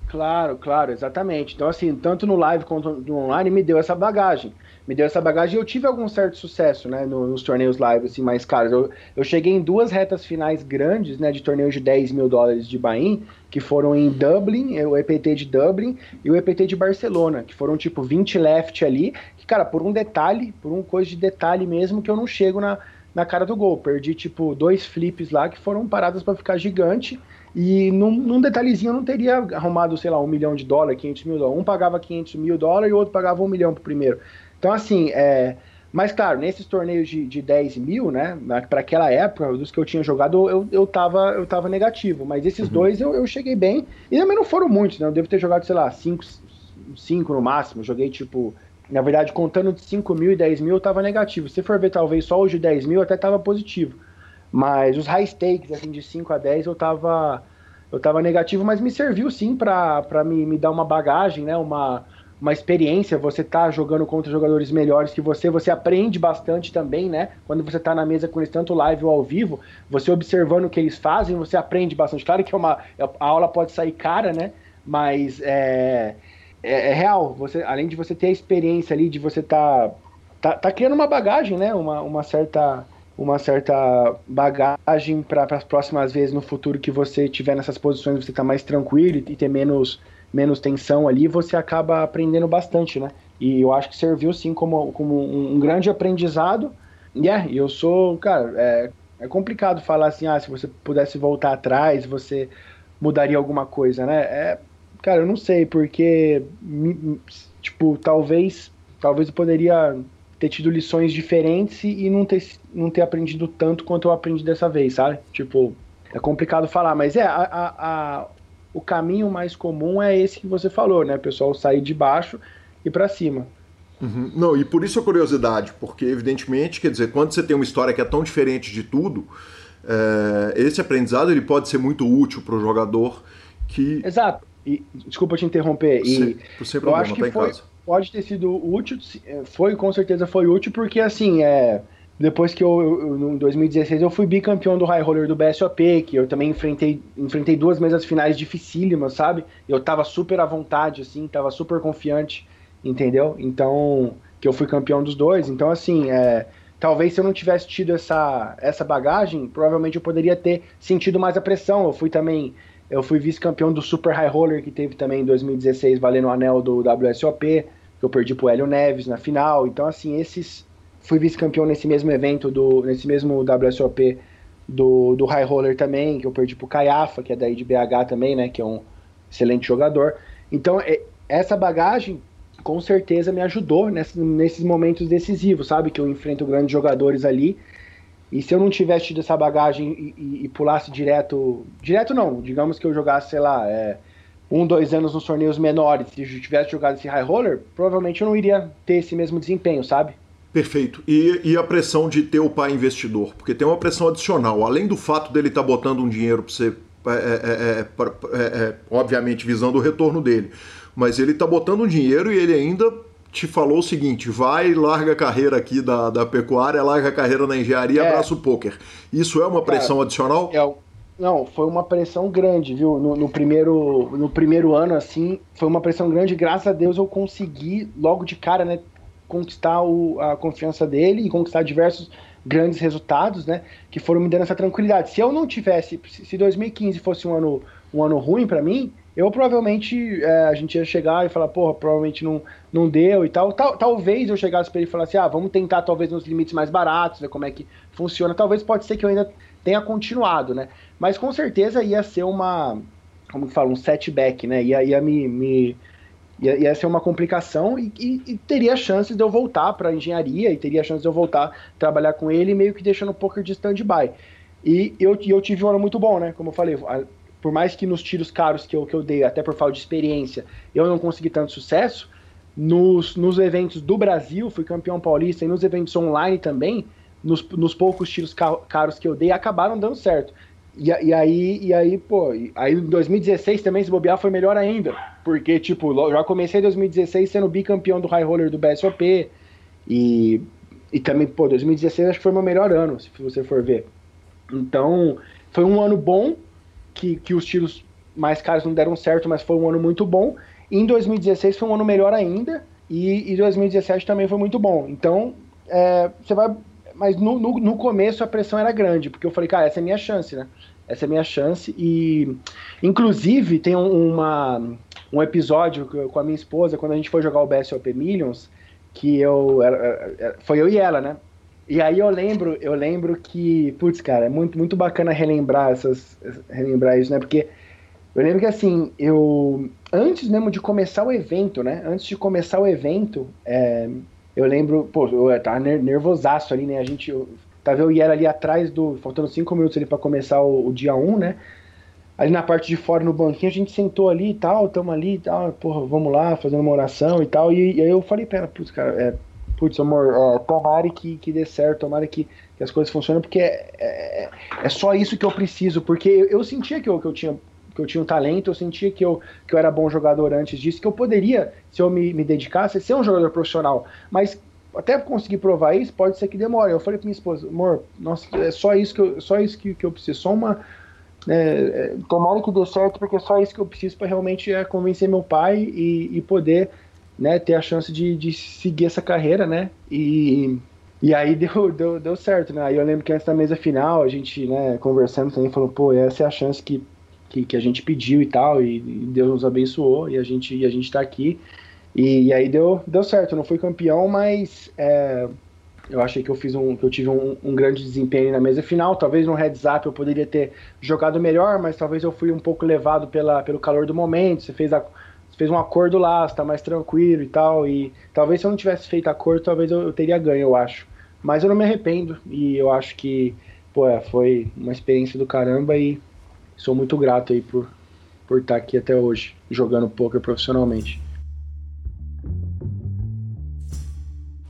Claro, claro, exatamente. Então, assim, tanto no live quanto no online me deu essa bagagem me deu essa bagagem e eu tive algum certo sucesso, né, nos torneios live, assim, mais caros. Eu, eu cheguei em duas retas finais grandes, né, de torneios de 10 mil dólares de Bahia, que foram em Dublin, o EPT de Dublin e o EPT de Barcelona, que foram tipo 20 left ali, que, cara, por um detalhe, por um coisa de detalhe mesmo, que eu não chego na, na cara do gol. Perdi, tipo, dois flips lá que foram paradas para ficar gigante. E num, num, detalhezinho eu não teria arrumado, sei lá, um milhão de dólares, 500 mil dólares. Um pagava 500 mil dólares e o outro pagava um milhão pro primeiro. Então, assim, é, mas claro, nesses torneios de, de 10 mil, né? Para aquela época, dos que eu tinha jogado, eu, eu, tava, eu tava negativo. Mas esses uhum. dois eu, eu cheguei bem. E também não foram muitos, né? Eu devo ter jogado, sei lá, 5 cinco, no máximo. Joguei tipo. Na verdade, contando de 5 mil e 10 mil, eu tava negativo. Se for ver, talvez só os de 10 mil, até tava positivo. Mas os high stakes, assim, de 5 a 10, eu tava. Eu tava negativo, mas me serviu sim para me, me dar uma bagagem, né? Uma uma experiência, você tá jogando contra jogadores melhores que você, você aprende bastante também, né? Quando você tá na mesa com eles, tanto live ou ao vivo, você observando o que eles fazem, você aprende bastante. Claro que é uma, a aula pode sair cara, né? Mas é, é, é real. Você, além de você ter a experiência ali, de você tá, tá, tá criando uma bagagem, né? Uma, uma certa uma certa bagagem para as próximas vezes no futuro que você tiver nessas posições, você tá mais tranquilo e ter menos, menos tensão ali, você acaba aprendendo bastante, né? E eu acho que serviu sim como, como um, grande aprendizado. E yeah, eu sou, cara, é, é complicado falar assim, ah, se você pudesse voltar atrás, você mudaria alguma coisa, né? É, cara, eu não sei, porque, tipo, talvez, talvez eu poderia ter tido lições diferentes e não ter, não ter aprendido tanto quanto eu aprendi dessa vez, sabe? Tipo, é complicado falar, mas é, a, a, a, o caminho mais comum é esse que você falou, né? Pessoal sair de baixo e para cima. Uhum. Não, e por isso a curiosidade, porque evidentemente, quer dizer, quando você tem uma história que é tão diferente de tudo, é, esse aprendizado ele pode ser muito útil para o jogador que. Exato. E, desculpa te interromper. E sem, problema, eu acho que tá foi, pode ter sido útil, é, foi com certeza foi útil, porque assim, é, depois que eu, em 2016 eu fui bicampeão do High Roller do BSOP, que eu também enfrentei, enfrentei duas mesas finais dificílimas, sabe? Eu tava super à vontade, assim, tava super confiante, entendeu? Então, que eu fui campeão dos dois. Então, assim, é, talvez se eu não tivesse tido essa, essa bagagem, provavelmente eu poderia ter sentido mais a pressão. Eu fui também eu fui vice-campeão do Super High Roller, que teve também em 2016, valendo o anel do WSOP que eu perdi pro Hélio Neves na final. Então, assim, esses. Fui vice-campeão nesse mesmo evento, do, nesse mesmo WSOP do, do High Roller também, que eu perdi pro Caiafa, que é daí de BH também, né? Que é um excelente jogador. Então, é, essa bagagem com certeza me ajudou nesse, nesses momentos decisivos, sabe? Que eu enfrento grandes jogadores ali. E se eu não tivesse tido essa bagagem e, e, e pulasse direto. Direto não, digamos que eu jogasse, sei lá, é, um, dois anos nos torneios menores, se eu tivesse jogado esse high roller, provavelmente eu não iria ter esse mesmo desempenho, sabe? Perfeito. E, e a pressão de ter o pai investidor? Porque tem uma pressão adicional. Além do fato dele estar tá botando um dinheiro para você, é é, é, é, é, obviamente visando o retorno dele, mas ele está botando um dinheiro e ele ainda te falou o seguinte: vai, larga a carreira aqui da, da pecuária, larga a carreira na engenharia, é. abraça o poker. Isso é uma pressão Cara, adicional? É, não, foi uma pressão grande, viu? No, no, primeiro, no primeiro ano, assim, foi uma pressão grande. Graças a Deus eu consegui, logo de cara, né, conquistar o, a confiança dele e conquistar diversos grandes resultados, né, que foram me dando essa tranquilidade. Se eu não tivesse, se 2015 fosse um ano, um ano ruim para mim, eu provavelmente é, a gente ia chegar e falar, porra, provavelmente não, não deu e tal. tal talvez eu chegasse para ele e falasse, ah, vamos tentar talvez nos limites mais baratos, ver como é que funciona. Talvez pode ser que eu ainda tenha continuado, né? Mas com certeza ia ser uma, como que fala, um setback, né? Ia, ia me, me ia, ia ser uma complicação e, e, e teria chance de eu voltar para engenharia e teria chance de eu voltar a trabalhar com ele meio que deixando um pouco de stand-by. E eu, eu tive um ano muito bom, né? Como eu falei, por mais que nos tiros caros que eu, que eu dei, até por falta de experiência, eu não consegui tanto sucesso, nos, nos eventos do Brasil, fui campeão paulista, e nos eventos online também, nos, nos poucos tiros caros que eu dei, acabaram dando certo. E, e, aí, e aí, pô, aí em 2016 também, se bobear, foi melhor ainda. Porque, tipo, já comecei em 2016 sendo bicampeão do High Roller do BSOP. E, e também, pô, 2016 acho que foi meu melhor ano, se você for ver. Então, foi um ano bom, que, que os tiros mais caros não deram certo, mas foi um ano muito bom. E em 2016 foi um ano melhor ainda. E, e 2017 também foi muito bom. Então, é, você vai mas no, no, no, começo a pressão era grande, porque eu falei, cara, essa é a minha chance, né? Essa é a minha chance. E, inclusive, tem uma, um episódio com a minha esposa, quando a gente foi jogar o BSOP Millions, que eu. Era, foi eu e ela, né? E aí eu lembro, eu lembro que, putz, cara, é muito, muito bacana relembrar essas. relembrar isso, né? Porque eu lembro que assim, eu. Antes mesmo de começar o evento, né? Antes de começar o evento, é, eu lembro, pô, eu tava nervosaço ali, né? A gente eu, tava eu e ela ali atrás do. Faltando cinco minutos ali para começar o, o, dia 1, um, né? Ali na parte de fora no banquinho, a gente sentou ali e tal, tamo ali e tal, porra, vamos lá, fazendo uma oração e tal. E, e aí eu falei pra ela, putz, cara, é, putz, amor, é, tomara que, que dê certo, tomara que, que as coisas funcionem, porque é, é, é, só isso que eu preciso, porque eu, eu sentia que eu, que eu tinha que eu tinha um talento, eu sentia que eu, que eu era bom jogador antes disso, que eu poderia, se eu me, me dedicasse, ser um jogador profissional. Mas até conseguir provar isso, pode ser que demore. Eu falei pra minha esposa, amor, nossa, é só isso que eu, só isso que, que eu preciso, só uma. É, é, tomara que dê certo, porque é só isso que eu preciso para realmente é, convencer meu pai e, e poder né, ter a chance de, de seguir essa carreira, né? E, E aí deu, deu, deu certo, né? Aí eu lembro que antes da mesa final, a gente, né, conversando também, falou, pô, essa é a chance que, que, que a gente pediu e tal, e, Deus nos abençoou, e a gente, e a gente tá aqui. E, e aí deu, deu certo, não fui campeão, mas é, eu achei que eu fiz um, que eu tive um, um, grande desempenho na mesa final. Talvez no heads up eu poderia ter jogado melhor, mas talvez eu fui um pouco levado pela, pelo calor do momento. Você fez, a, você fez um acordo lá, está mais tranquilo e tal. E talvez se eu não tivesse feito acordo, talvez eu, eu, teria ganho, eu acho. Mas eu não me arrependo e eu acho que pô, é, foi uma experiência do caramba e sou muito grato aí por, por estar aqui até hoje jogando poker profissionalmente.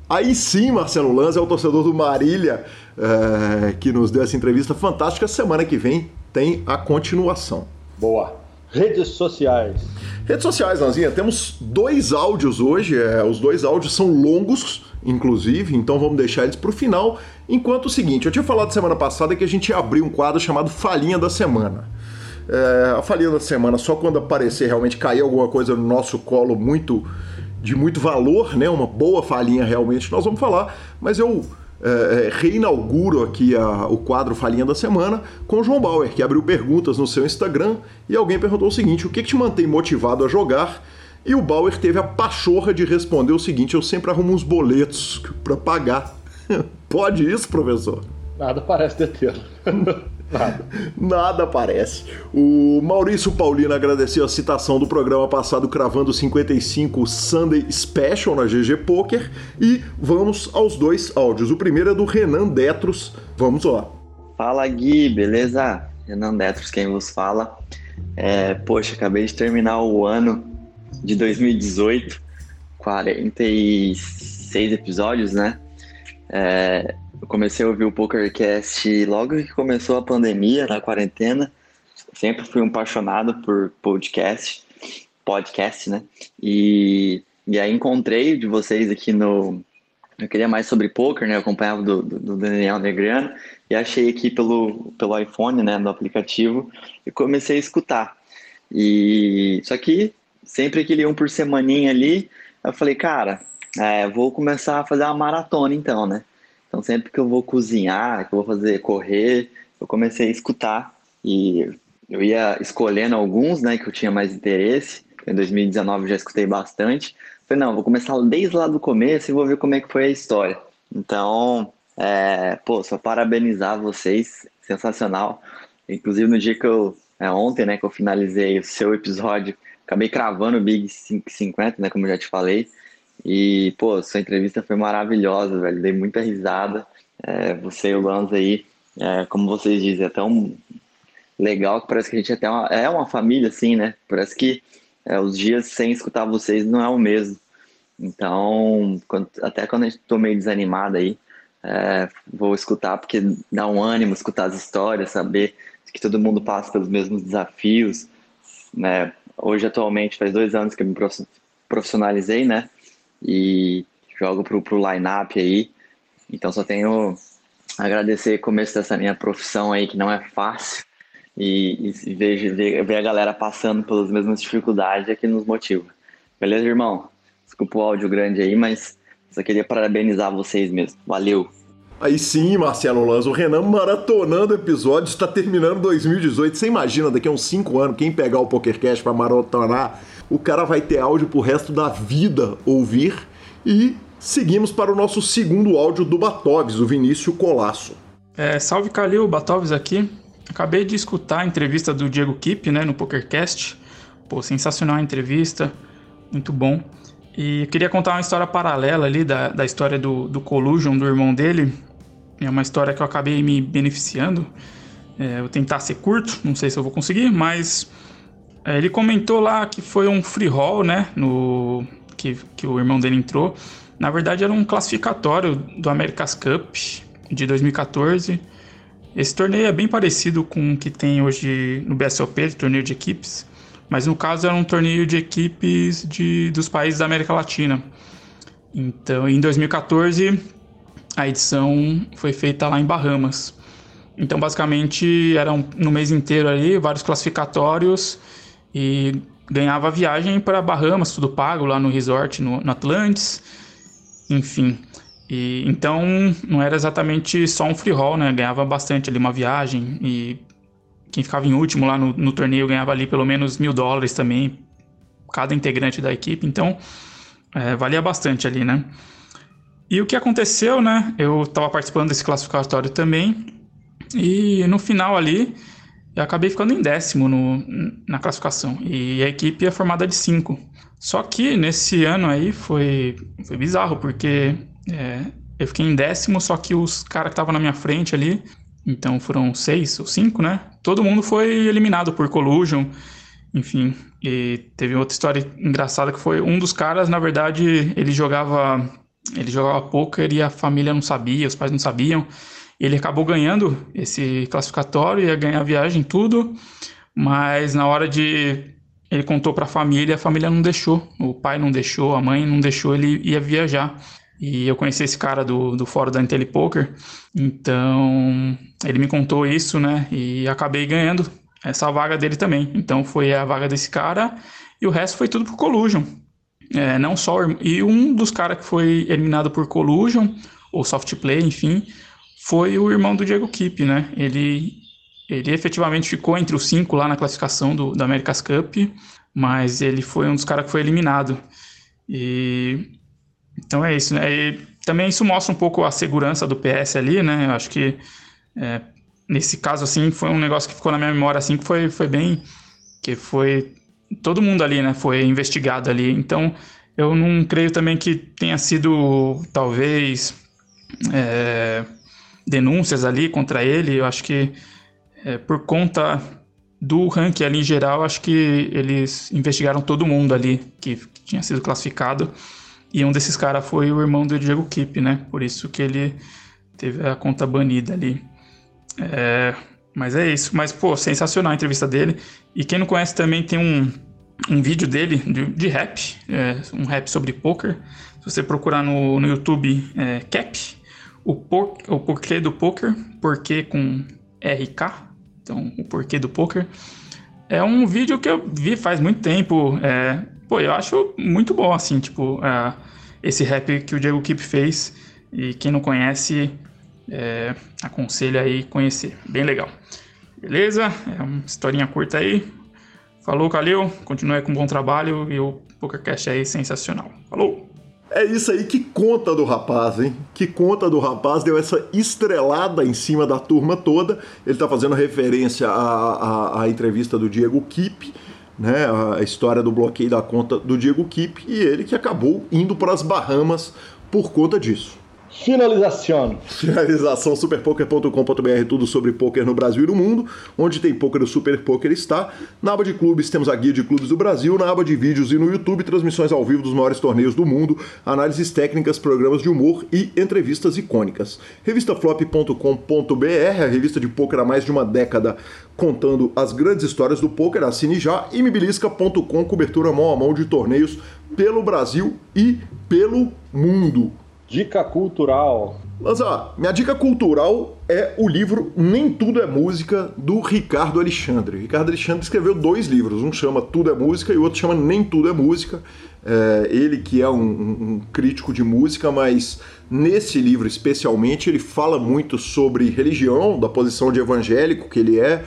Aí sim, Marcelo Lanza é o torcedor do Marília é, que nos deu essa entrevista fantástica. Semana que vem tem a continuação. Boa. Redes sociais. Redes sociais, Lanzinha, temos dois áudios hoje. É, os dois áudios são longos, inclusive, então vamos deixar eles para o final. Enquanto o seguinte, eu tinha falado semana passada que a gente ia abrir um quadro chamado Falinha da Semana. É, a falinha da semana, só quando aparecer realmente cair alguma coisa no nosso colo muito de muito valor, né? Uma boa falinha realmente nós vamos falar, mas eu é, é, reinauguro aqui a, o quadro Falinha da Semana com João Bauer, que abriu perguntas no seu Instagram e alguém perguntou o seguinte: o que, que te mantém motivado a jogar? E o Bauer teve a pachorra de responder o seguinte: eu sempre arrumo uns boletos para pagar. Pode isso, professor? Nada parece ter. Nada. Nada parece. O Maurício Paulino agradeceu a citação do programa passado cravando 55 Sunday Special na GG Poker e vamos aos dois áudios. O primeiro é do Renan Detros. Vamos lá. Fala Gui, beleza? Renan Detros quem vos fala. É, poxa, acabei de terminar o ano de 2018, 46 episódios, né? É, eu comecei a ouvir o PokerCast logo que começou a pandemia, na quarentena. Sempre fui um apaixonado por podcast, podcast, né? E, e aí encontrei de vocês aqui no. Eu queria mais sobre poker, né? Eu acompanhava do, do, do Daniel Negriano e achei aqui pelo, pelo iPhone, né? No aplicativo e comecei a escutar. E só que sempre aquele um por semaninha ali, eu falei, cara, é, vou começar a fazer uma maratona então, né? Então, sempre que eu vou cozinhar, que eu vou fazer correr, eu comecei a escutar e eu ia escolhendo alguns, né, que eu tinha mais interesse. Em 2019 eu já escutei bastante. Falei, não, vou começar desde lá do começo e vou ver como é que foi a história. Então, é, pô, só parabenizar vocês, sensacional. Inclusive no dia que eu, é, ontem, né, que eu finalizei o seu episódio, acabei cravando o Big 550, né, como eu já te falei. E, pô, sua entrevista foi maravilhosa, velho. Dei muita risada. É, você e o Lanza aí, é, como vocês dizem, é tão legal que parece que a gente até uma, é uma família, assim, né? Parece que é, os dias sem escutar vocês não é o mesmo. Então, quando, até quando a gente tô meio desanimado aí, é, vou escutar porque dá um ânimo escutar as histórias, saber que todo mundo passa pelos mesmos desafios, né? Hoje, atualmente, faz dois anos que eu me profissionalizei, né? E jogo pro, pro line-up aí. Então só tenho agradecer o começo dessa minha profissão aí, que não é fácil. E, e vejo, ver, ver a galera passando pelas mesmas dificuldades é que nos motiva. Beleza, irmão? Desculpa o áudio grande aí, mas só queria parabenizar vocês mesmo. Valeu! Aí sim, Marcelo Lanza, o Renan maratonando episódios, está terminando 2018. Você imagina, daqui a uns 5 anos, quem pegar o PokerCast para maratonar o cara vai ter áudio pro resto da vida ouvir. E seguimos para o nosso segundo áudio do Batovs, o Vinícius Colasso. É, salve Calil, Batovs aqui. Acabei de escutar a entrevista do Diego Kipp, né, no PokerCast. Pô, sensacional a entrevista, muito bom. E queria contar uma história paralela ali da, da história do, do Collusion, do irmão dele. É uma história que eu acabei me beneficiando. É, vou tentar ser curto, não sei se eu vou conseguir, mas ele comentou lá que foi um free roll, né? No, que, que o irmão dele entrou. Na verdade, era um classificatório do America's Cup de 2014. Esse torneio é bem parecido com o que tem hoje no BSOP, torneio de equipes. Mas no caso era um torneio de equipes de, dos países da América Latina. Então, em 2014, a edição foi feita lá em Bahamas. Então, basicamente, eram no mês inteiro ali, vários classificatórios e ganhava viagem para Bahamas, tudo pago lá no resort, no, no Atlantis, enfim. E então não era exatamente só um free roll, né? Ganhava bastante ali uma viagem e quem ficava em último lá no, no torneio ganhava ali pelo menos mil dólares também, cada integrante da equipe. Então é, valia bastante ali, né? E o que aconteceu, né? Eu estava participando desse classificatório também e no final ali eu acabei ficando em décimo no, na classificação e a equipe é formada de cinco. Só que nesse ano aí foi, foi bizarro porque é, eu fiquei em décimo, só que os caras que estavam na minha frente ali, então foram seis ou cinco, né? Todo mundo foi eliminado por collusion, enfim. E teve outra história engraçada que foi um dos caras, na verdade, ele jogava ele jogava poker e a família não sabia, os pais não sabiam. Ele acabou ganhando esse classificatório, ia ganhar a viagem, tudo, mas na hora de ele contou para a família, a família não deixou, o pai não deixou, a mãe não deixou, ele ia viajar. E eu conheci esse cara do, do fórum da IntelliPoker, então ele me contou isso, né? E acabei ganhando essa vaga dele também. Então foi a vaga desse cara e o resto foi tudo por Collusion. É, não só. E um dos caras que foi eliminado por Collusion, ou Soft Play, enfim, foi o irmão do Diego Kipp, né? Ele, ele efetivamente ficou entre os cinco lá na classificação do, da America's Cup, mas ele foi um dos caras que foi eliminado. E então é isso, né? E também isso mostra um pouco a segurança do PS ali, né? Eu acho que é, nesse caso, assim, foi um negócio que ficou na minha memória, assim, que foi, foi bem... que foi... todo mundo ali, né? Foi investigado ali. Então, eu não creio também que tenha sido, talvez, é, denúncias ali contra ele. Eu acho que é, por conta do ranking ali em geral, acho que eles investigaram todo mundo ali que, que tinha sido classificado. E um desses caras foi o irmão do Diego Kipp, né? Por isso que ele teve a conta banida ali. É, mas é isso. Mas, pô, sensacional a entrevista dele. E quem não conhece também tem um, um vídeo dele de, de rap, é, um rap sobre poker. Se você procurar no, no YouTube é, Cap, o, por, o porquê do poker, porquê com RK, então o porquê do poker. É um vídeo que eu vi faz muito tempo. É, pô, eu acho muito bom, assim, tipo, uh, esse rap que o Diego Keep fez. E quem não conhece, é, aconselho aí conhecer. Bem legal. Beleza? É uma historinha curta aí. Falou, Calil. Continue com um bom trabalho e o PokerCast aí sensacional. Falou! É isso aí que conta do rapaz, hein? Que conta do rapaz, deu essa estrelada em cima da turma toda. Ele tá fazendo referência à, à, à entrevista do Diego Kipp né, a história do bloqueio da conta do Diego Kipp e ele que acabou indo para as Bahamas por conta disso. Finalização. Finalização superpoker.com.br, tudo sobre poker no Brasil e no mundo. Onde tem poker, o Super Poker está. Na aba de clubes temos a guia de clubes do Brasil, na aba de vídeos e no YouTube, transmissões ao vivo dos maiores torneios do mundo, análises técnicas, programas de humor e entrevistas icônicas. Revistaflop.com.br, a revista de poker há mais de uma década contando as grandes histórias do poker. Assine já e mibilisca.com, cobertura mão a mão de torneios pelo Brasil e pelo mundo. Dica cultural. Mas ó, minha dica cultural é o livro Nem Tudo é Música, do Ricardo Alexandre. Ricardo Alexandre escreveu dois livros, um chama Tudo é Música e o outro chama Nem Tudo é Música. É, ele que é um, um, crítico de música, mas nesse livro especialmente ele fala muito sobre religião, da posição de evangélico que ele é,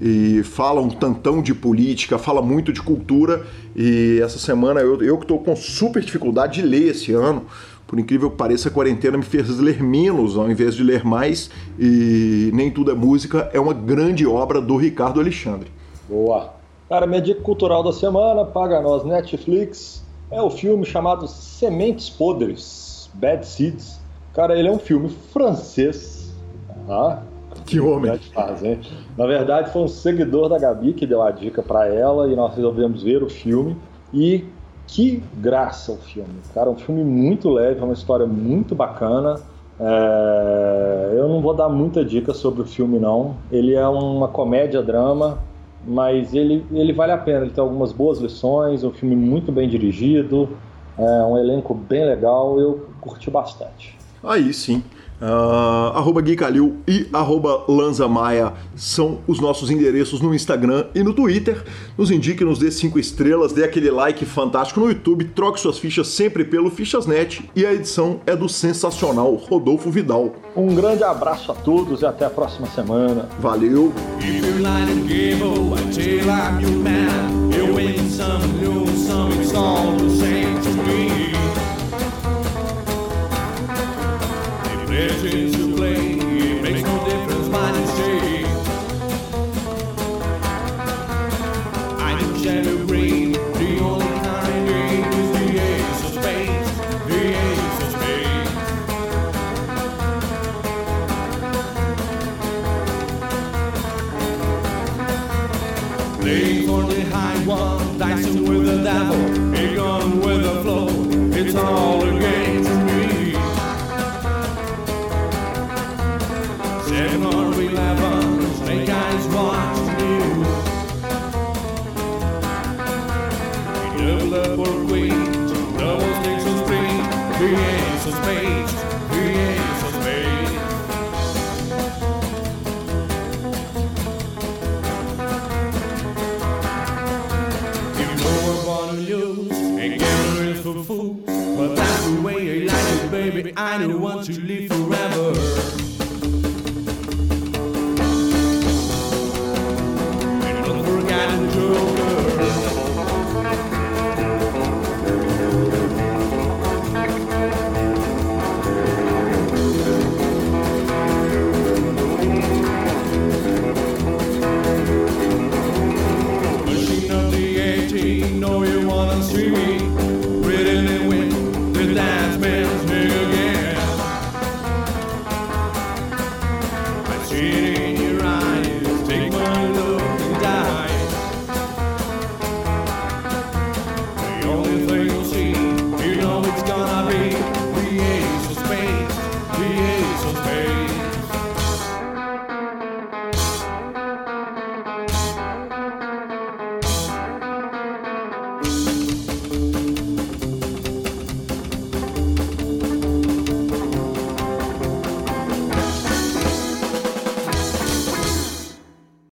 e fala um tantão de política, fala muito de cultura. E essa semana eu, eu que estou com super dificuldade de ler esse ano, por incrível que pareça, a quarentena me fez ler menos ao invés de ler mais, e Nem Tudo é Música é uma grande obra do Ricardo Alexandre. Boa! Cara, minha dica cultural da semana, paga nós Netflix, é o filme chamado Sementes Podres, Bad Seeds. Cara, ele é um filme francês, tá? Que homem! Faz, Na verdade, foi um seguidor da Gabi que deu a dica para ela e nós resolvemos ver o filme. E que graça o filme. Cara, um filme muito leve, é uma história muito bacana. É... Eu não vou dar muita dica sobre o filme, não. Ele é uma comédia-drama, mas ele, ele vale a pena. Ele tem algumas boas lições, um filme muito bem dirigido, é um elenco bem legal. Eu curti bastante. Aí sim. Uh, arroba Gui Calil e arroba Lanza Maia são os nossos endereços no Instagram e no Twitter. Nos indique, nos dê cinco estrelas, dê aquele like fantástico no YouTube, troque suas fichas sempre pelo Fichasnet e a edição é do sensacional Rodolfo Vidal. Um grande abraço a todos e até a próxima semana. Valeu! With the devil, a gun with a flow. It's all kind who want to live